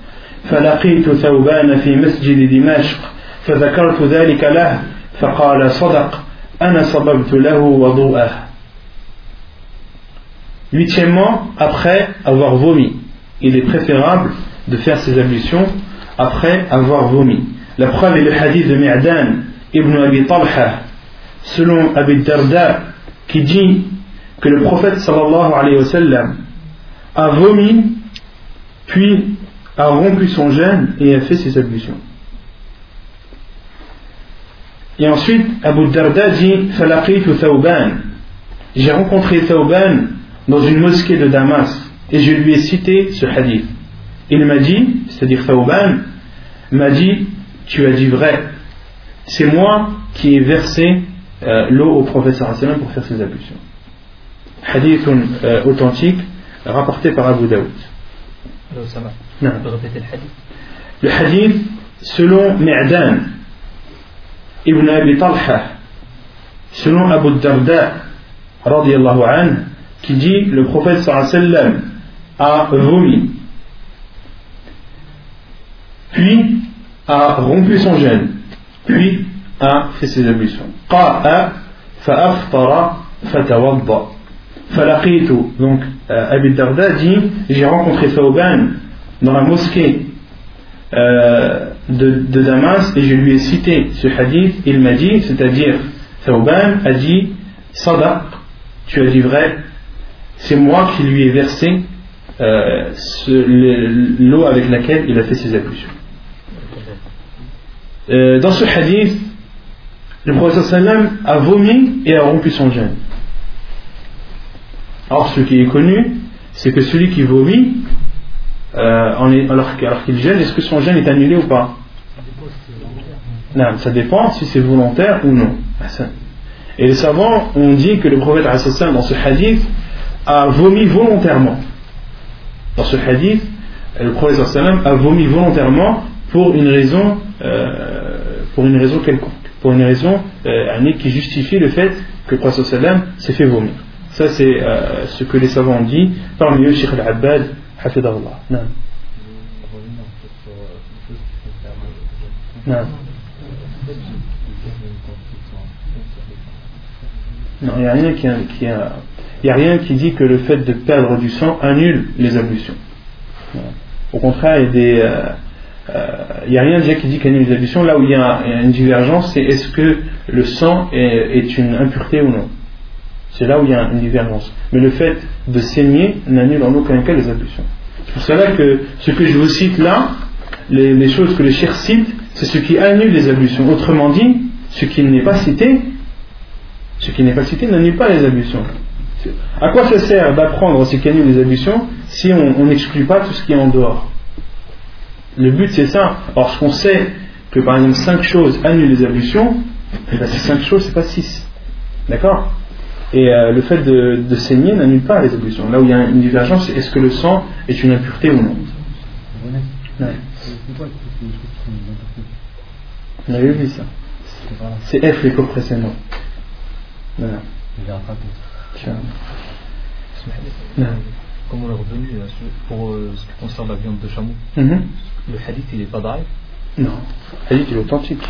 فلقيت ثوبان في مسجد دمشق فذكرت ذلك له فقال صدق أنا صببت له وضوءه Huitièmement, après avoir vomi, il est préférable de faire ses ablutions après avoir vomi. La preuve est le hadith de Mi'dan ibn Abi Talha, selon Abi Darda, qui dit que le prophète sallallahu alayhi wa sallam a vomi, puis a rompu son jeûne et a fait ses ablutions. Et ensuite, Abu Darda dit J'ai rencontré Thauban dans une mosquée de Damas et je lui ai cité ce hadith. Il m'a dit, c'est-à-dire Thauban, m'a dit Tu as dit vrai, c'est moi qui ai versé euh, l'eau au prophète sallam pour faire ses ablutions. Hadith euh, authentique rapporté par Abu Daoud. le hadith Le hadith, selon Mi'dan ibn Abi Talha, selon Abu Darda, radiallahu anhu, qui dit le prophète sallam a vomi, puis a rompu son gène, puis a fait ses ablutions. قاء فأفطر فتوضأ Falaqitu. Donc, euh, Abid Darda dit J'ai rencontré Sauban dans la mosquée euh, de, Damas et je lui ai cité ce hadith. Il m'a dit, c'est-à-dire, Sauban a dit Sada, tu as dit vrai, c'est moi qui lui ai versé euh, l'eau avec laquelle il a fait ses ablutions. Dans ce hadith, le prophète a vomi et a rompu son jeûne. Or, ce qui est connu, c'est que celui qui vomit, euh, alors, qu'il gêne, est-ce que son gêne est annulé ou pas? Non, Ça dépend si c'est volontaire ou non. Et les savants ont dit que le prophète dans ce hadith a vomi volontairement. Dans ce hadith, le prophète a vomi volontairement pour une raison, euh, pour une raison quelconque, pour une raison euh, qui justifie le fait que le prophète s'est fait vomir. Ça, c'est euh, ce que les savants ont dit. Parmi eux, Sheikh Al-Abbad, Hafidahullah. Non. Non. Non, il n'y a, rien qui, a, y a rien qui dit que le fait de perdre du sang annule les ablutions. Au contraire, il n'y a, euh, euh, a, rien déjà qui dit qu'il annule les ablutions. Là où il y a une divergence, c'est est-ce que le sang est une impureté ou non c'est là où il y a une divergence. Mais le fait de saigner n'annule en aucun cas les ablutions. C'est pour cela que ce que je vous cite là, les, choses que les chers citent, c'est ce qui annule les ablutions. Autrement dit, ce qui n'est pas cité, ce qui n'est pas cité n'annule pas les ablutions. À quoi ça sert d'apprendre ce qui annule les ablutions si on n'exclut pas tout ce qui est en dehors? Le but c'est ça. Or, ce qu'on sait que par exemple 5 choses annulent les ablutions, eh ben, ces 5 choses, c'est pas 6. D'accord? Et euh, le fait de, de saigner n'annule pas les ablutions. Là où il y a une divergence, c'est est-ce que le sang est une impureté ou non? Ouais. On avait vu ça. C'est F les cours précédents. Voilà. Comme on est revenu pour euh, ce qui concerne la viande de chameau, mm-hmm. le hadith il n'est pas d'arrêt Non, le hadith il est authentique.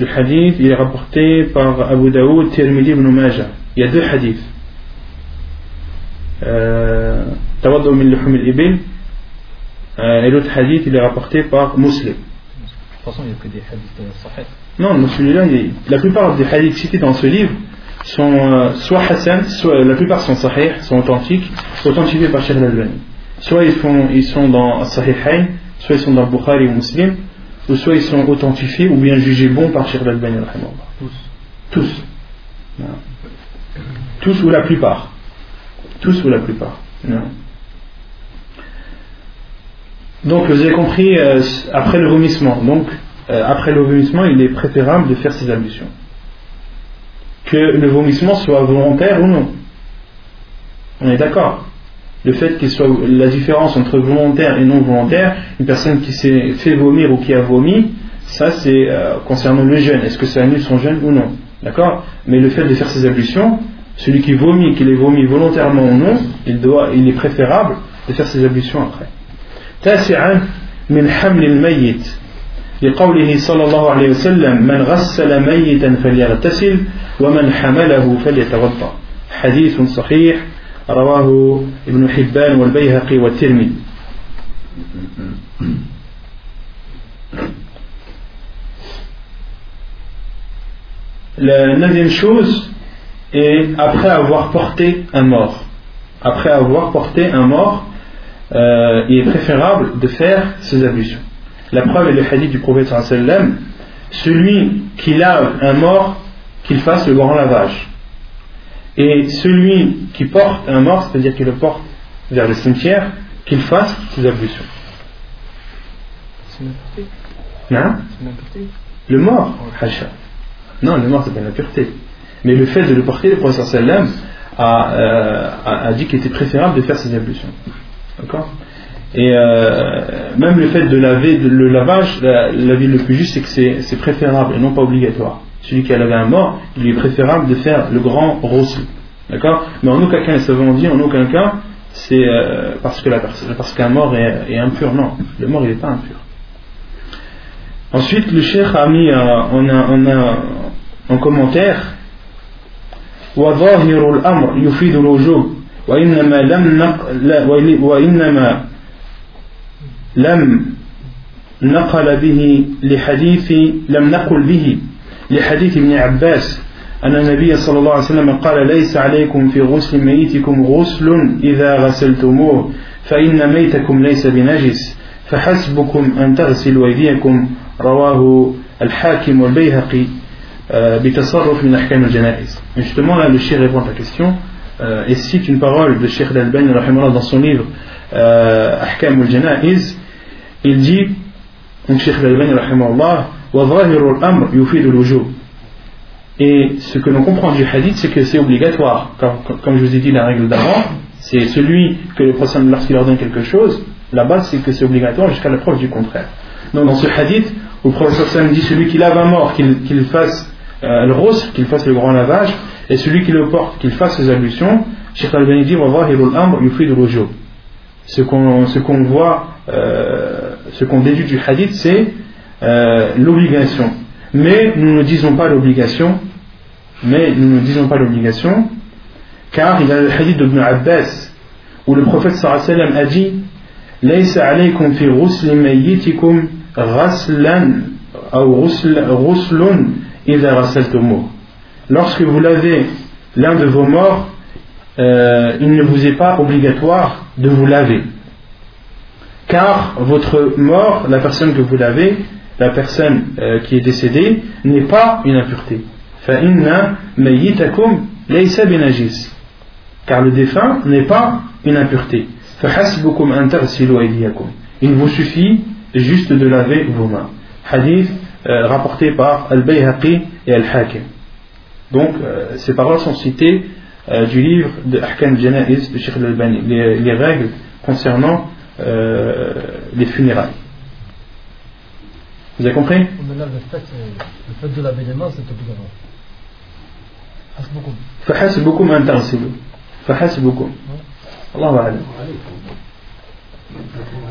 Le hadith, il est rapporté par Abu Daoud, Tirmidhi ibn Majah. Il y a deux hadiths. Euh, Tawaddu min luhum al-ibil. Euh, et l'autre hadith, il est rapporté par Muslim. De toute façon, il n'y a que des hadiths euh, sahih. Non, celui-là, la plupart des hadiths cités dans ce livre sont soit Hassan, soit la plupart sont sahih, sont authentiques, authentifiés par Sheikh al-Albani. Soit ils, font, ils sont dans Sahihain, soit ils sont dans Bukhari ou Muslim, ou soit ils sont authentifiés ou bien jugés bons par Sheikh al-Albani. Tous. Tous. Tous ou la plupart. Tous ou la plupart. Donc vous avez compris, euh, après le vomissement, donc euh, après le vomissement, il est préférable de faire ses ablutions. Que le vomissement soit volontaire ou non. On est d'accord? le fait qu'il soit la différence entre volontaire et non volontaire, une personne qui s'est fait vomir ou qui a vomi, ça c'est euh, concernant le jeûne. Est-ce que ça annule son jeûne ou non D'accord Mais le fait de faire ses ablutions, celui qui vomit, qu'il ait vomi volontairement ou non, il, doit, il est préférable de faire ses ablutions après. تاسعا من حمل الميت لقوله صلى الله عليه وسلم من غسل ميتا فليغتسل ومن حمله فليتوضا حديث صحيح رواه ابن حبان والبيهقي والترمذي La neuvième chose est après avoir porté un mort. Après avoir porté un mort, euh, il est préférable de faire ces ablutions. La preuve est le hadith du prophète sallam celui qui lave un mort, qu'il fasse le grand lavage. Et celui qui porte un mort, c'est-à-dire qu'il le porte vers le cimetière, qu'il fasse ses ablutions. C'est Non Le mort, Non, le mort, c'est pas la pureté. Mais le fait de le porter, le professeur sallam a, euh, a, a dit qu'il était préférable de faire ses ablutions. D'accord? Et euh, même le fait de laver, le lavage, l'avis le plus juste, c'est que c'est préférable et non pas obligatoire Celui qui a lavé un mort, il est préférable de faire le grand rossi. D'accord Mais en aucun cas, ça veut dire en aucun cas, c'est euh, parce que parce qu'un mort est, impur. Non, le mort il n'est pas impur. Ensuite, le cheikh a mis en, a, en commentaire وظاهر الأمر يفيد الوجوب وإنما لم نق... وإنما لم نقل به لحديث لم نقل به لحديث ابن عباس أن النبي صلى الله عليه وسلم قال ليس عليكم في غسل ميتكم غسل إذا غسلتموه فإن ميتكم ليس بنجس فحسبكم أن تغسلوا أيديكم رواه الحاكم والبيهقي بتصرف من أحكام الجنائز. Justement là le chien répond à ta question. Euh, et cite une parole de Sheikh Al-Albani dans son livre euh, Ahkam al-Janaiz. Il dit donc Sheikh Al-Albani et ce que l'on comprend du hadith c'est que c'est obligatoire. Comme, je vous ai dit la règle d'avant c'est celui que le prophète lorsqu'il ordonne quelque chose la base c'est que c'est obligatoire jusqu'à la preuve du contraire. Donc dans ce hadith le prophète dit celui qui lave un mort qu'il fasse euh, le rose qu'il fasse le grand lavage et celui qui le porte, qu'il fasse ses ablutions, Sheikh Al-Bani dit ce qu'on voit, euh, ce qu'on déduit du hadith, c'est euh, l'obligation. Mais nous ne disons pas l'obligation, mais nous ne disons pas l'obligation, car il y a le hadith d'Ibn Abbas où le prophète sallallahu a dit ليس عليكم في غسل ميتكم غسلا أو غسل, غسل إذا غسلتموه lorsque vous lavez l'un de vos morts, euh, il ne vous est pas obligatoire de vous laver. Car votre mort, la personne que vous lavez, la personne euh, qui est décédée, n'est pas une impureté. Car le défunt n'est pas une impureté. Il vous suffit juste de laver vos mains. Hadith euh, rapporté par Al-Bayhaqi et Al-Hakim. Donc, euh, ces paroles sont citées du livre de Ahkam Janaiz de Sheikh al-Albani, les, les, règles concernant les funérailles. Vous avez compris le fait, le fait de laver les mains, c'est obligatoire. فحسبكم أن تغسلوا فحسبكم الله أعلم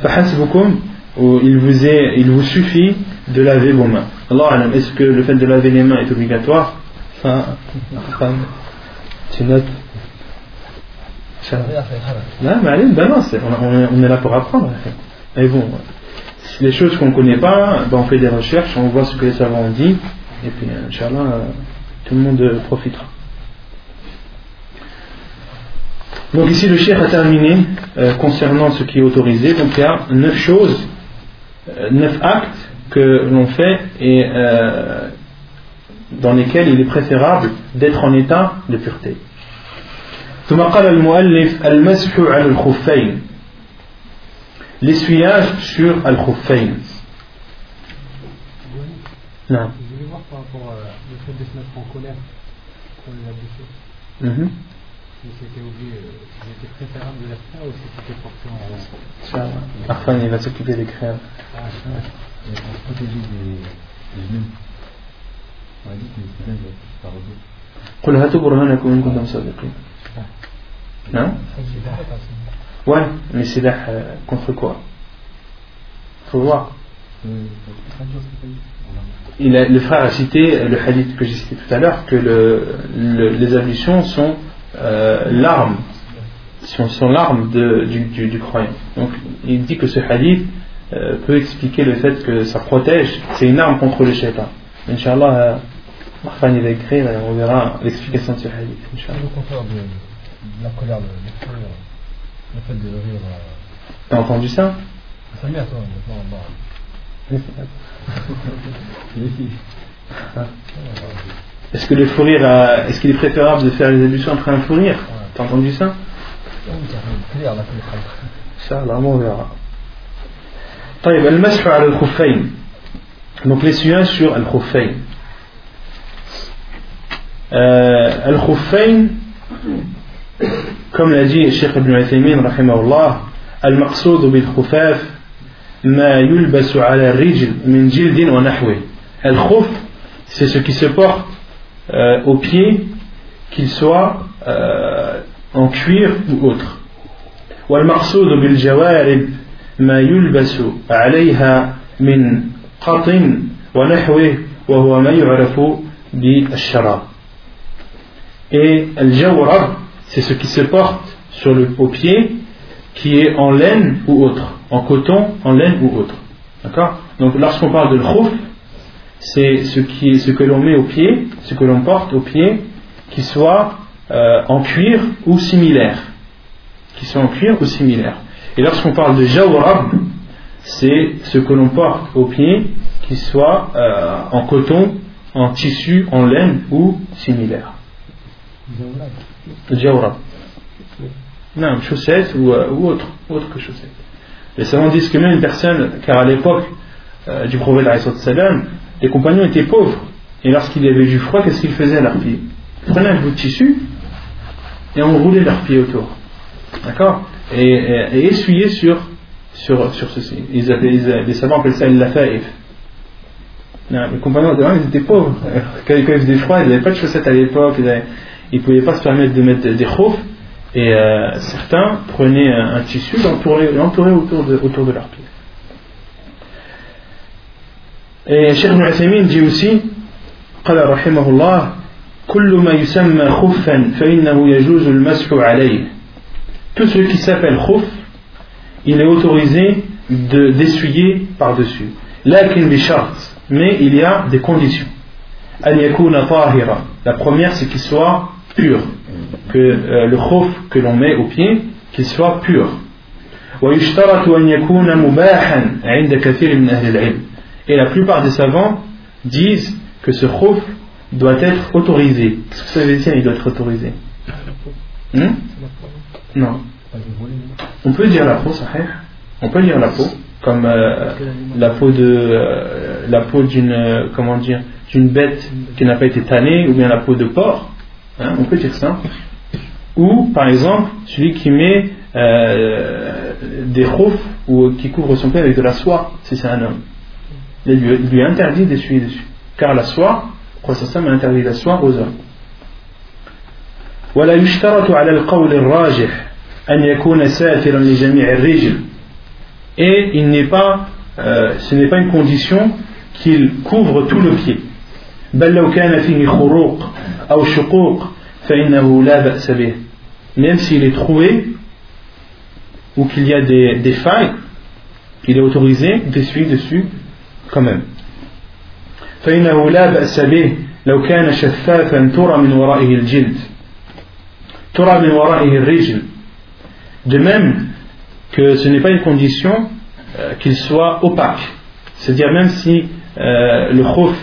فحسبكم il vous, est, il vous suffit de laver vos mains. Allah est-ce que le fait de laver les mains est obligatoire Enfin, tu notes. Non, mais allez, ben non, on, est là pour apprendre. Mais bon, les choses qu'on ne connaît pas, ben on fait des recherches, on voit ce que les savants ont dit, et puis, Inch'Allah, tout le monde profitera. Donc ici, le cher a terminé euh, concernant ce qui est autorisé. Donc il y a neuf choses, euh, neuf actes que l'on fait et euh, dans lesquels il est préférable d'être en état de pureté. ثم قال المؤلف المسح على الخفين l'essuyage sur al-khuffayn non je voulais voir par rapport à le fait de se mettre en colère quand il a blessé mm -hmm. si c'était oublié c'était préférable de le faire ou si c'était porté en rond Arfan il va s'occuper des crèves ah, pour protéger des, des genoux on a dit que les doit par قل هاتوا برهانكم إن كنتم صادقين Non Ouais, mais c'est là euh, contre quoi? Faut voir. Il a, le frère a cité le hadith que j'ai cité tout à l'heure que le, le, les ablutions sont euh, l'arme sont, l'arme du, croyant. Donc il dit que ce hadith euh, peut expliquer le fait que ça protège, c'est une arme contre le shaitan. Inch'Allah, euh, Marfan il va écrire et on verra l'explication de ce hadith. le fait de rire. Euh... T'as entendu ça Ça m'est à toi, maintenant. Est-ce que le fou rire, est-ce qu'il est préférable de faire les ablutions après un fou rire T'as entendu ça ça, là, on verra. طيب المسح على الخفين donc l'essuie sur الخفين euh, الخفين comme l'a dit ابن عثيمين رحمه الله المقصود بالخفاف ما يلبس على الرجل من جلد ونحوه. الخف c'est ce qui se porte euh, au pied qu'il soit euh, en cuir ou autre. والمقصود بالجوارب ما يلبس عليها من قطن ونحوه وهو ما يعرف بالشراب. Et الجورب c'est ce qui se porte sur le au pied qui est en laine ou autre en coton, en laine ou autre d'accord? Donc lorsqu'on parle de khouf c'est ce, que l'on met au pied ce que l'on porte au pied qui soit euh, en cuir ou similaire. Qui sont en cuir ou similaire. Et lorsqu'on parle de jawrab, c'est ce que l'on porte au pied qui soit euh, en coton, en tissu, en laine ou similaire. Jawrab. Non, chaussette ou, euh, ou, autre, autre que chaussette. Les savants disent que même une personne, car à l'époque euh, du prophète les compagnons étaient pauvres. Et lorsqu'il y avait du froid, qu'est-ce qu'ils faisaient à leurs pieds? Ils prenaient un bout de tissu et enrouler leurs pieds autour. D'accord? Et, essuyer sur, sur, sur ceci. Ils avaient, les savants appellent ça le lafaïf. Les compagnons ils étaient pauvres. Quand, ils faisaient froid, ils n'avaient pas de chaussettes à l'époque, ne pouvaient pas se permettre de mettre des khofs. Et euh, certains prenaient un, un tissu et l'entouraient autour de, autour de leurs pieds. Et Cheikh Ibn dit aussi, قال رحمه الله كل ما يسمى خفا فإنه يجوز المسح عليه tout ce qui s'appelle khuf il est autorisé d'essuyer par-dessus لكن بشرط mais il y a des conditions أن يكون طاهرا la première c'est qu'il soit pur, que euh, le khof que l'on met au pied, qu'il soit pur. Et la plupart des savants disent que ce khof doit être autorisé. Qu'est-ce que ça veut dire il doit être autorisé? Hmm non. On peut dire la peau, ça On peut dire la peau, comme euh, la peau de euh, la peau d'une comment dire d'une bête qui n'a pas été tannée, ou bien la peau de porc Hein, on peut dire ça. Ou par exemple celui qui met des roufs ou qui couvre son pied avec de la soie, si c'est un homme. Il lui, il lui est interdit d'essuyer dessus. Car la soie, prophète a interdit la soie aux hommes. ولا يشترط على القول الراجح أن يكون ساترا لجميع الرجل et il n'est pas euh, ce n'est pas une condition qu'il couvre tout le pied بل لو كان فيه خروق أو شقوق فإنه لا بأس به même s'il est troué ou qu'il y a des, des failles il est autorisé d'essuyer dessus quand même فإنه لا بأس به لو كان شفافا ترى من ورائه الجلد ترى من ورائه الرجل de même que ce n'est pas une condition euh, qu'il soit opaque c'est-à-dire même si euh, le khouf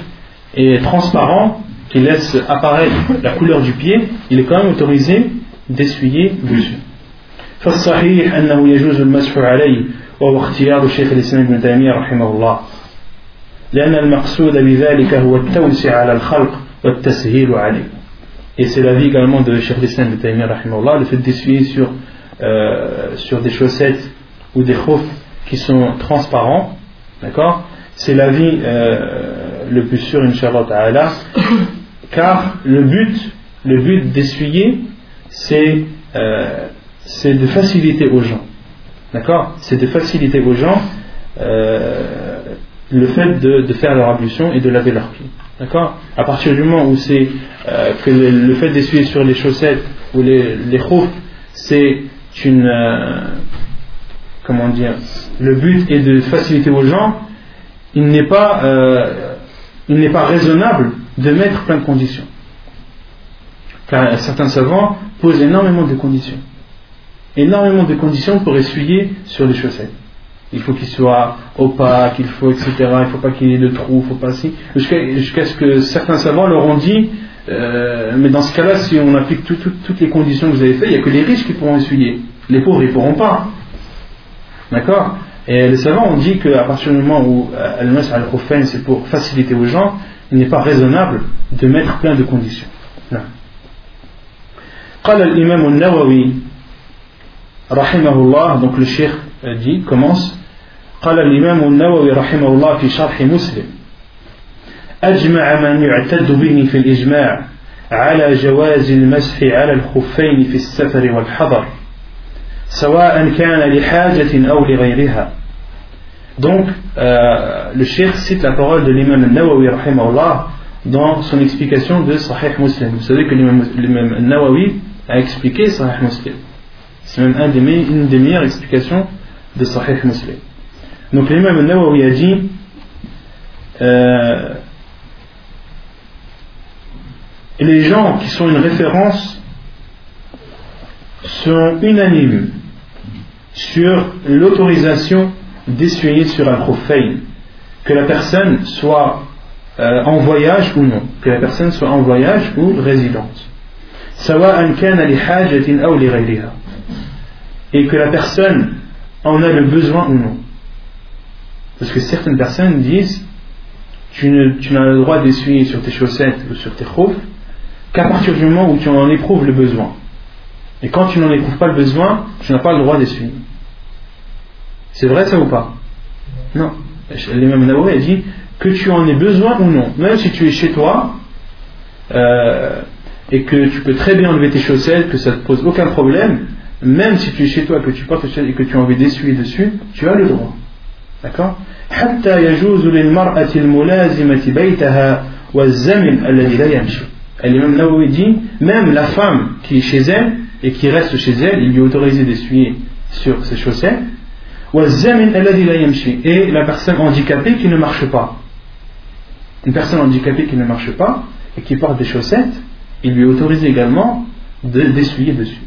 est transparent qu'il laisse apparaître la couleur du pied il est quand même autorisé d'essuyer dessus فالصحيح أنه يجوز المسح عليه وهو اختيار شيخ الإسلام ابن تيمية رحمه الله لأن المقصود بذلك هو التوسع على الخلق والتسهيل عليه et c'est l'avis également de Cheikh Lissan de Taymiyyah rahimahullah le fait d'essuyer sur, euh, sur des chaussettes ou des khoufs qui sont transparents d'accord c'est l'avis euh, le plus sûr inshallah ta'ala car le but le but d'essuyer, c'est euh, de faciliter aux gens. D'accord? C'est de faciliter aux gens euh, le fait de, faire leur ablution et de laver leurs pieds. D'accord? À partir du moment où c'est euh, que le, fait d'essuyer sur les chaussettes ou les, les c'est une. comment dire Le but est de faciliter aux gens, il n'est pas, il n'est pas raisonnable de mettre plein de conditions. Car certains savants posent énormément de conditions. Énormément de conditions pour essuyer sur les chaussettes. Il faut qu'il soit opaque, il faut, etc. Il ne faut pas qu'il y ait de trous, il faut pas. Jusqu'à ce que certains savants leur ont dit, euh, mais dans ce cas-là, si on applique toutes les conditions que vous avez faites, il n'y a que les riches qui pourront essuyer. Les pauvres, ils ne pourront pas. D'accord? Et les savants ont dit qu'à partir du moment où euh, al-mas al c'est pour faciliter aux gens, il n'est pas raisonnable de mettre plein de conditions. Non. قال الإمام النووي رحمه الله donc le cheikh dit commence قال الإمام النووي رحمه الله في شرح مسلم أجمع من يعتد به في الإجماع على جواز المسح على الخفين في السفر والحضر سواء كان لحاجة أو لغيرها donc, euh, le cheikh cite la parole de l'imam Nawawi rahimahullah dans son explication de Sahih Muslim. Vous savez que l'imam Nawawi a expliqué Sahih Muslim. C'est même une des meilleures explications de Sahih Muslim. Donc l'imam Nawawi a dit euh, les gens qui sont une référence sont unanimes sur l'autorisation d'essuyer sur un profane, que la personne soit euh, en voyage ou non, que la personne soit en voyage ou résidente. Et que la personne en a le besoin ou non. Parce que certaines personnes disent tu, n'as le droit d'essuyer sur tes chaussettes ou sur tes khouf qu'à partir du moment où tu en éprouves le besoin. Et quand tu n'en éprouves pas le besoin, tu n'as pas le droit d'essuyer. C'est vrai ça ou pas? Non. L'imam Nawawi a dit que tu en aies besoin ou non. Même si tu es chez toi euh, et que tu peux très bien enlever tes chaussettes, que ça ne te pose aucun problème, même si tu es chez toi, que tu portes tes chaussettes et que tu as envie d'essuyer dessus, tu as le droit. D'accord? L'imam dit même la femme qui est chez elle et qui reste chez elle, il lui est autorisé d'essuyer sur ses chaussettes et la personne handicapée qui ne marche pas. Une personne handicapée qui ne marche pas et qui porte des chaussettes, il lui est autorisé également d'essuyer dessus.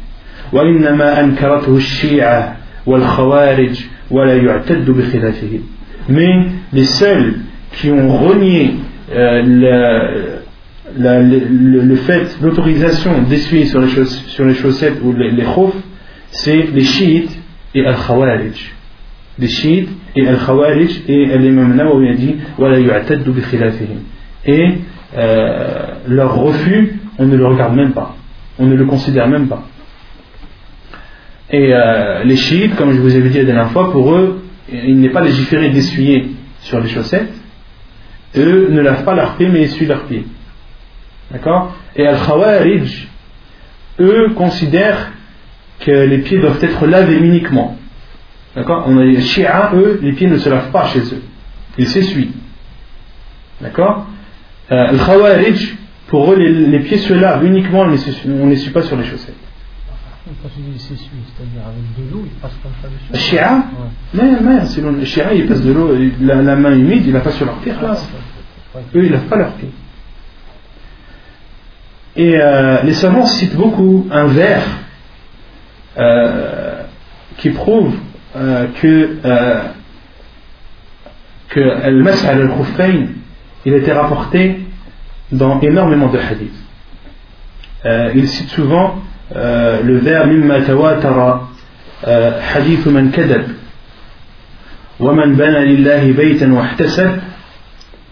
Mais les seuls qui ont renié euh, le, fait, l'autorisation d'essuyer sur, les chaussettes ou les, les c'est les chiites et al-khawarij des chiites et al-khawarij et l'imam Nawawi a dit et euh, leur refus on ne le regarde même pas. On ne le considère même pas. Et euh, les chiites comme je vous avais dit la dernière fois pour eux il n'est pas légiféré d'essuyer sur les chaussettes. Eux ne lavent pas leurs pieds mais essuient leurs pieds. D'accord? Et al-khawarij eux considèrent que les pieds doivent être lavés uniquement D'accord On a les Shia, eux, les pieds ne se lavent pas chez eux. Ils s'essuient. D'accord euh, Le Khawarij, pour eux, les, pieds se lavent uniquement, on ne suit pas sur les chaussettes. Quand tu dis c'est-à-dire avec de l'eau, ils passent comme ça dessus. Le Shia Mais, mais, selon le Shia, ils passent de l'eau, la, la, main humide, ils la passent sur leurs pieds, là. Eux, ils ne lavent pas leurs pieds. Et euh, les savants citent beaucoup un vers euh, qui prouve euh, que, euh, que al-mas'al al-khuffayn, il était rapporté dans énormément de hadiths. Euh, il cite souvent euh, le vers Mimma tawatara euh, hadith man kadab wa man bana lillahi baytan wa ihtasab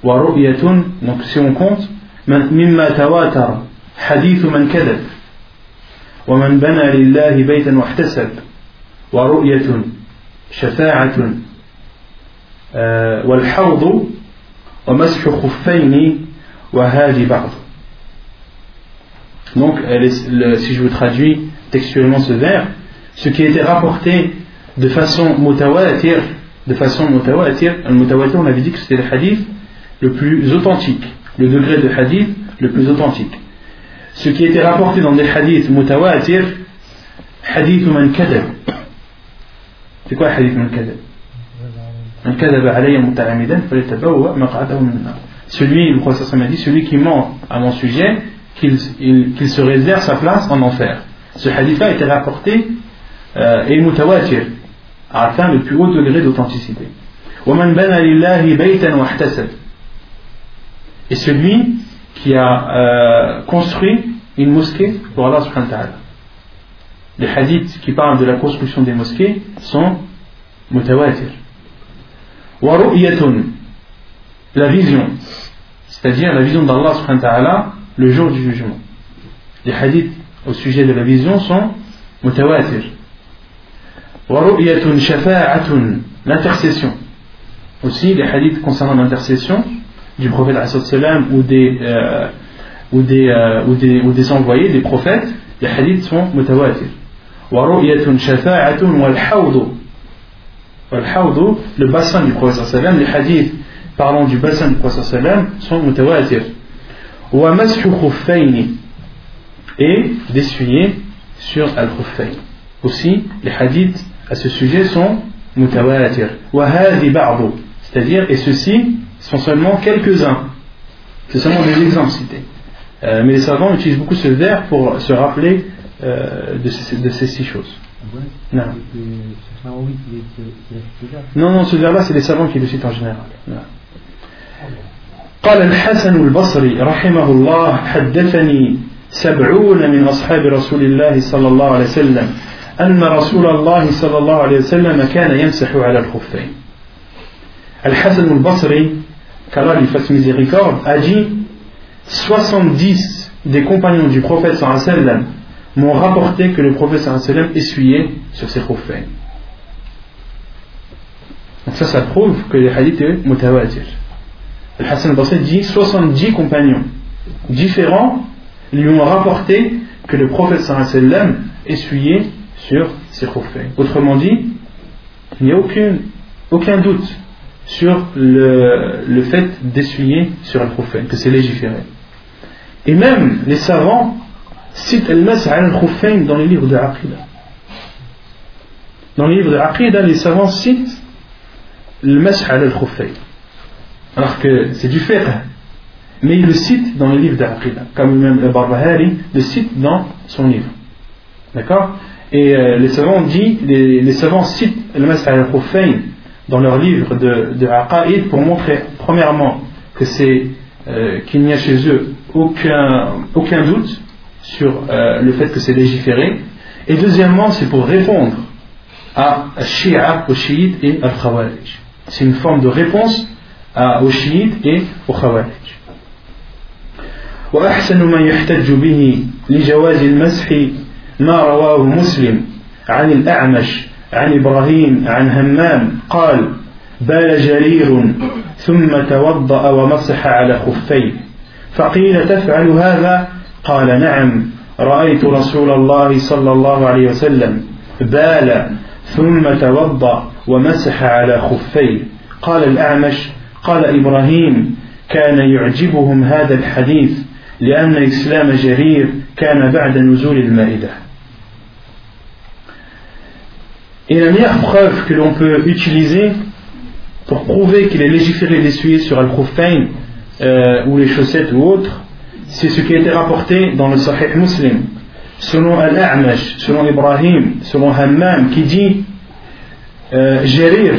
wa ru'yatun donc si on compte Mimma tawatara hadith man kadab wa man bana lillahi baytan wa ihtasab wa ru'yatun شفاعة والحوض ومسح خفين وهذه بعض Donc, si je vous traduis textuellement ce vers, ce qui a été rapporté de façon mutawatir, de façon mutawatir, le mutawatir, on avait dit que c'était le hadith le plus authentique, le degré de hadith le plus authentique. Ce qui a été rapporté dans des hadiths mutawatir, hadith man kadab. c'est quoi hadith maq'adahu min Celui, le prophète a dit, celui qui ment à mon sujet, qu'il se réserve sa place en enfer. Ce hadith-là a été rapporté euh, et mutawatir, a atteint le plus haut degré d'authenticité. Et celui qui a euh, construit une mosquée pour Allah subhanahu wa ta'ala. Les hadiths qui parlent de la construction des mosquées sont mutawatir. Wa la vision, c'est-à-dire la vision d'Allah subhanahu wa ta'ala le jour du jugement. Les hadiths au sujet de la vision sont mutawatir. L'intercession. Aussi, les hadiths concernant l'intercession du prophète ou des, euh, ou, des, euh, ou, des, ou des envoyés, des prophètes, les hadiths sont mutawatir. Le bassin du prophète les hadiths parlant du bassin du prophète sont mutawatir et d'essuyer sur al-khuffayn. Aussi, les hadiths à ce sujet sont mutawatir. C'est-à-dire, et ceux-ci sont seulement quelques-uns. C'est seulement des exemples cités. Euh, mais les savants utilisent beaucoup ce vers pour se rappeler euh, de, ces, de, ces, six choses. Non. non, non, ce vers-là, c'est les savants qui le citent en général. Non. قال الحسن البصري رحمه الله حدثني سبعون من أصحاب رسول الله صلى الله عليه وسلم أن رسول الله صلى الله عليه وسلم كان يمسح على الخفين الحسن البصري qu'Allah lui fasse miséricorde, a dit 70 des compagnons du prophète sallam m'ont rapporté que le prophète essuyait sur ses khuffain. Donc ça, ça prouve que les hadiths est mutawatir. Le Hassan al-Basri dit 70 compagnons différents lui ont rapporté que le prophète essuyait sur ses khuffain. Autrement dit, il n'y a aucun, aucun doute sur le, le fait d'essuyer sur un prophète, que c'est légiféré. Et même les savants citent al-mas al-khuffain dans les livres de Aqidah. Dans les livres de Aqidah, les savants citent le mas al-khuffain. Alors que c'est du fiqh. Mais ils le citent dans les livres d'Aqidah. Comme même le Barbahari le cite dans son livre. D'accord? Et euh, les savants dit, les, savants citent le mas al-khuffain dans leur livre de, de Aqaïd pour montrer, premièrement, que c'est euh, qu'il n'y a chez eux aucun, aucun doute sur euh, le fait que c'est légiféré, et deuxièmement, c'est pour répondre à Shia, aux chiites et à Khawarij. C'est une forme de réponse à, aux chiites et aux Khawarij. وأحسن ما يحتج به لجواز المسح ما رواه مسلم عن الأعمش عن إبراهيم عن همام قال بال جرير ثم توضأ ومسح على خفيه فقيل تفعل هذا قال نعم رأيت رسول الله صلى الله عليه وسلم بال ثم توضأ ومسح على خفيه. قال الأعمش قال إبراهيم كان يعجبهم هذا الحديث لأن إسلام جرير كان بعد نزول المائدة. Et la meilleure preuve que l'on peut utiliser pour prouver qu'il est légiféré d'essuyer sur Al-Khuffayn euh, ou les chaussettes ou autres, c'est ce qui a été rapporté dans le Sahih Muslim, selon Al-A'mash, selon Ibrahim, selon Hammam, qui dit euh, Jérir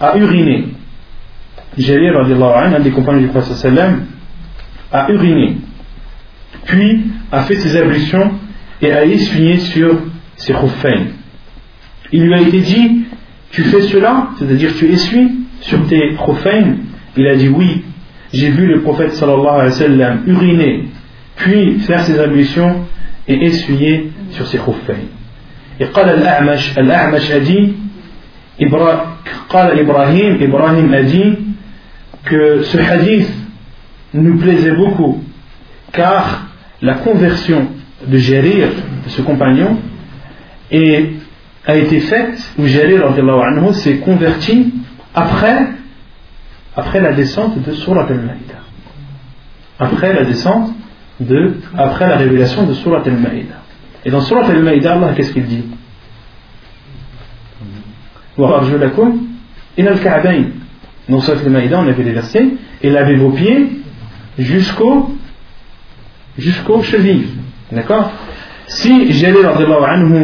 a uriné. Jérir, un des compagnons du Prophète a uriné, puis a fait ses ablutions et a essuyé sur ses khuffayn. Il lui a été dit Tu fais cela C'est-à-dire tu essuies sur tes prophètes Il a dit Oui, j'ai vu le prophète sallallahu alayhi wa sallam uriner, puis faire ses ablutions et essuyer sur ses prophètes. Et قال الأعمش الأعمش a dit قال إبراهيم Ibrahim a dit que ce hadith nous plaisait beaucoup car la conversion de Jarir, de ce compagnon, et a été faite, où Jarir anhu, s'est converti après, après la descente de Surat al-Ma'idah. Après la descente de, après la révélation de Surat al-Ma'idah. Et dans Surat al-Ma'idah, Allah, qu'est-ce qu'il dit? In al-Ka'bayn. Dans Surat al-Ma'idah, on avait les versets, et lavez vos pieds jusqu'au jusqu'aux chevilles. D'accord? Si Jalil anhu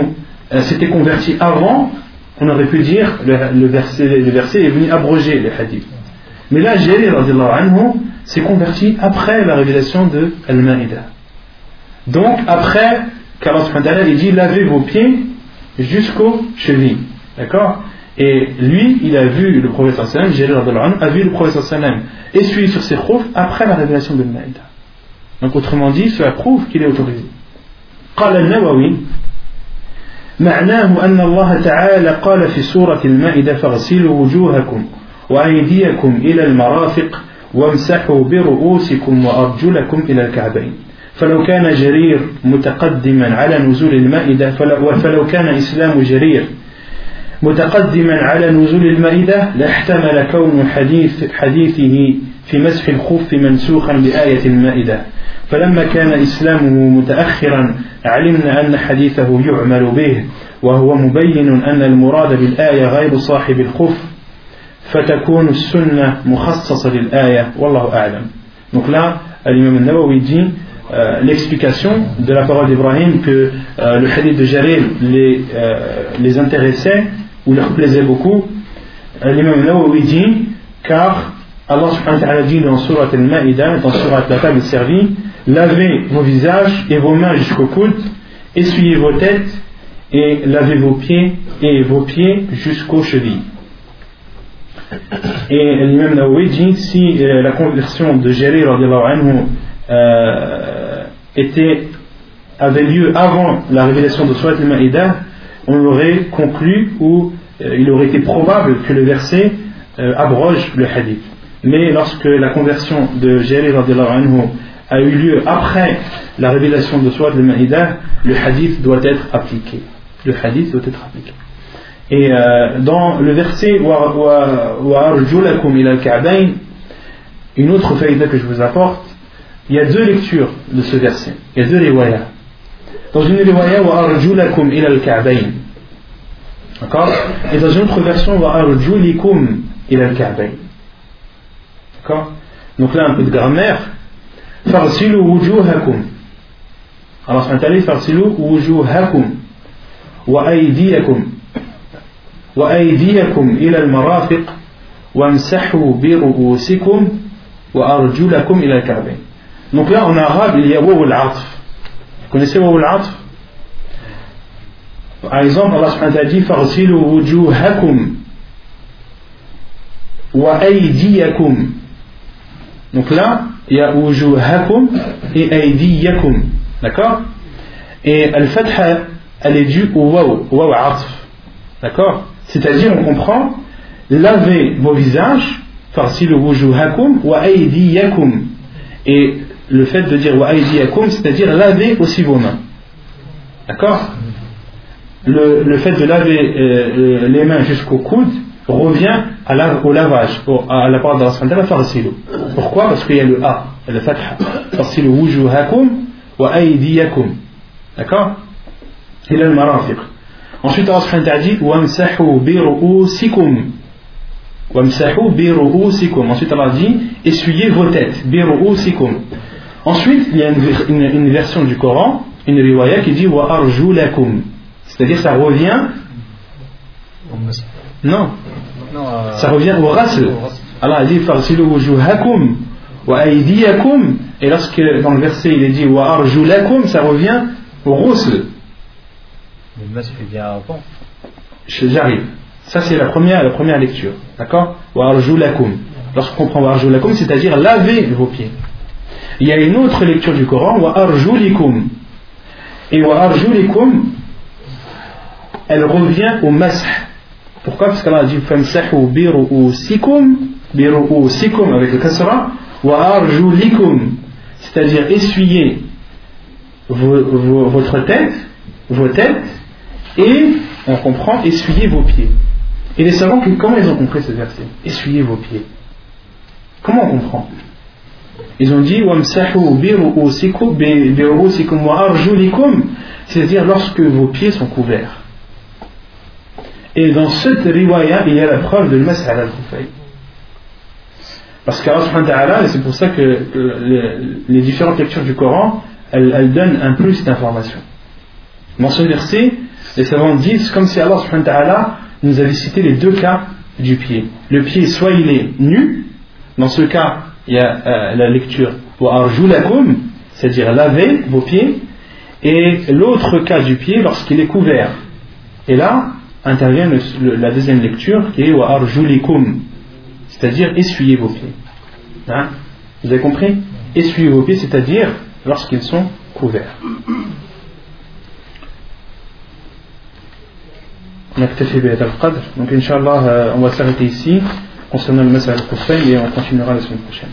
euh, s'était converti avant, on aurait pu dire le, verset, le verset est venu abroger les hadiths. Mais là, Jalil anhu s'est converti après la révélation de Al-Ma'idah. Donc, après qu'Allah dit lavez vos pieds jusqu'aux chevilles. D'accord Et lui, il a vu le prophète sallam, Jalil a vu le prophète sallam essuyer sur ses khoufs après la révélation de Al-Ma'idah. Donc autrement dit, cela prouve qu'il est autorisé. قال النووي معناه أن الله تعالى قال في سورة المائدة فاغسلوا وجوهكم وأيديكم إلى المرافق وامسحوا برؤوسكم وأرجلكم إلى الكعبين. فلو كان جرير متقدما على نزول المائدة فلو كان إسلام جرير متقدما على نزول المائدة لاحتمل كون حديث حديثه في مسح الخف منسوخا بآية المائدة. فلما كان إسلامه متأخرا علمنا أن حديثه يعمل به وهو مبين أن المراد بالآية غير صاحب الخف فتكون السنة مخصصة للآية والله أعلم Donc là, l'imam al-Nawawi dit euh, l'explication de la parole d'Ibrahim que euh, le hadith de Jarir les, euh, les intéressait ou leur plaisait beaucoup. L'imam al-Nawawi dit car Allah subhanahu wa ta'ala dit dans Surat al-Ma'idah, dans Surat la table servie, lavez vos visages et vos mains jusqu'au coude, essuyez vos têtes et lavez vos pieds et vos pieds jusqu'aux chevilles. et l'imam Nawawi dit si euh, la conversion de Jarir euh, était, avait lieu avant la révélation de Surat al-Ma'idah, on aurait conclu ou euh, il aurait été probable que le verset abroge le hadith. Mais lorsque la conversion de Jarir anhu a eu lieu après la révélation de Surat al-Ma'idah, le hadith doit être appliqué. Le hadith doit être appliqué. Et euh, dans le verset une autre faïda que je vous apporte, il y a deux lectures de ce verset. Il y a deux riwayas. Dans une riwaya, ila al-ka'bayn. D'accord Et dans une autre version, ila al-ka'bayn. D'accord Donc là, un peu de grammaire. فاغسلوا وجوهكم الله سبحانه وتعالى فاغسلوا وجوهكم وأيديكم وأيديكم إلى المرافق وامسحوا برؤوسكم وأرجلكم إلى الكعبين Donc là en arabe il y a waw al-atf. Vous connaissez waw al-atf Par exemple Allah subhanahu wa ta'ala dit فاغسلوا وجوهكم وأيديكم Donc là il y a wujuhakum et aydiyakum. D'accord Et al-fatha, elle est due au waw, waw atf. D'accord C'est-à-dire, on comprend, lavez vos visages, farsilu wujuhakum wa aydiyakum. Et le fait de dire wa aydiyakum, c'est-à-dire laver aussi vos mains. D'accord? Le, fait de laver euh, les mains jusqu'au coude revient à la, au lavage, à la part de la farsilu. Pourquoi? Parce qu'il y a le A, le fatha. Farsilu wa. D'accord? Il a le marafiq. Ensuite, Allah dit Wamsahu bi ru'usikum. Wamsahu. Ensuite, Allah dit Essuyez vos têtes. Bi ru'usikum. Ensuite, il y a une, une, une, version du Coran, une riwaya qui dit Wa arjulakum. C'est-à-dire, ça revient. Non. Euh, ça revient au rasl. Allah a dit Farsilu wujuhakum wa aydiyakum. Et lorsque dans le verset il est dit wa arjulakum, ça revient au rusl. Le masque vient avant. J'arrive. Ça c'est la première, la première lecture. D'accord Wa arjulakum. Lorsqu'on comprend wa arjulakum, c'est-à-dire laver vos pieds. Il y a une autre lecture du Coran, wa arjulikum. Et wa arjulikum, elle revient au masque pourquoi Parce qu'Allah a dit Famsahu biru'usikum, biru'usikum avec le kasra, wa arjulikum, c'est-à-dire essuyer votre tête, vos têtes, et on comprend essuyez vos pieds. Et les savants, comment ils ont compris ce verset Essuyez vos pieds. Comment on comprend? Ils ont dit c'est-à-dire lorsque vos pieds sont couverts. Et dans cette riwaya, il y a la preuve de l'mas al Parce qu'Allah, et c'est pour ça que les, différentes lectures du Coran, elles, donnent un plus d'informations. Dans ce verset, les savants disent comme si Allah nous avait cité les deux cas du pied. Le pied, soit il est nu, dans ce cas, il y a euh, la lecture c'est-à-dire laver vos pieds, et l'autre cas du pied lorsqu'il est couvert. Et là intervient la deuxième lecture qui est wa c'est-à-dire essuyer vos pieds. Hein? Vous avez compris? Essuyer vos pieds, c'est-à-dire lorsqu'ils sont couverts. On a al-Qadr. Donc, Inch'Allah, euh, on va s'arrêter ici concernant le Masal al et on continuera la semaine prochaine.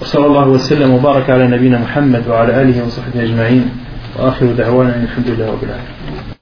وصلى الله وسلم وبارك على نبينا محمد وعلى آله وصحبه أجمعين وآخر دعوانا الحمد لله رب العالمين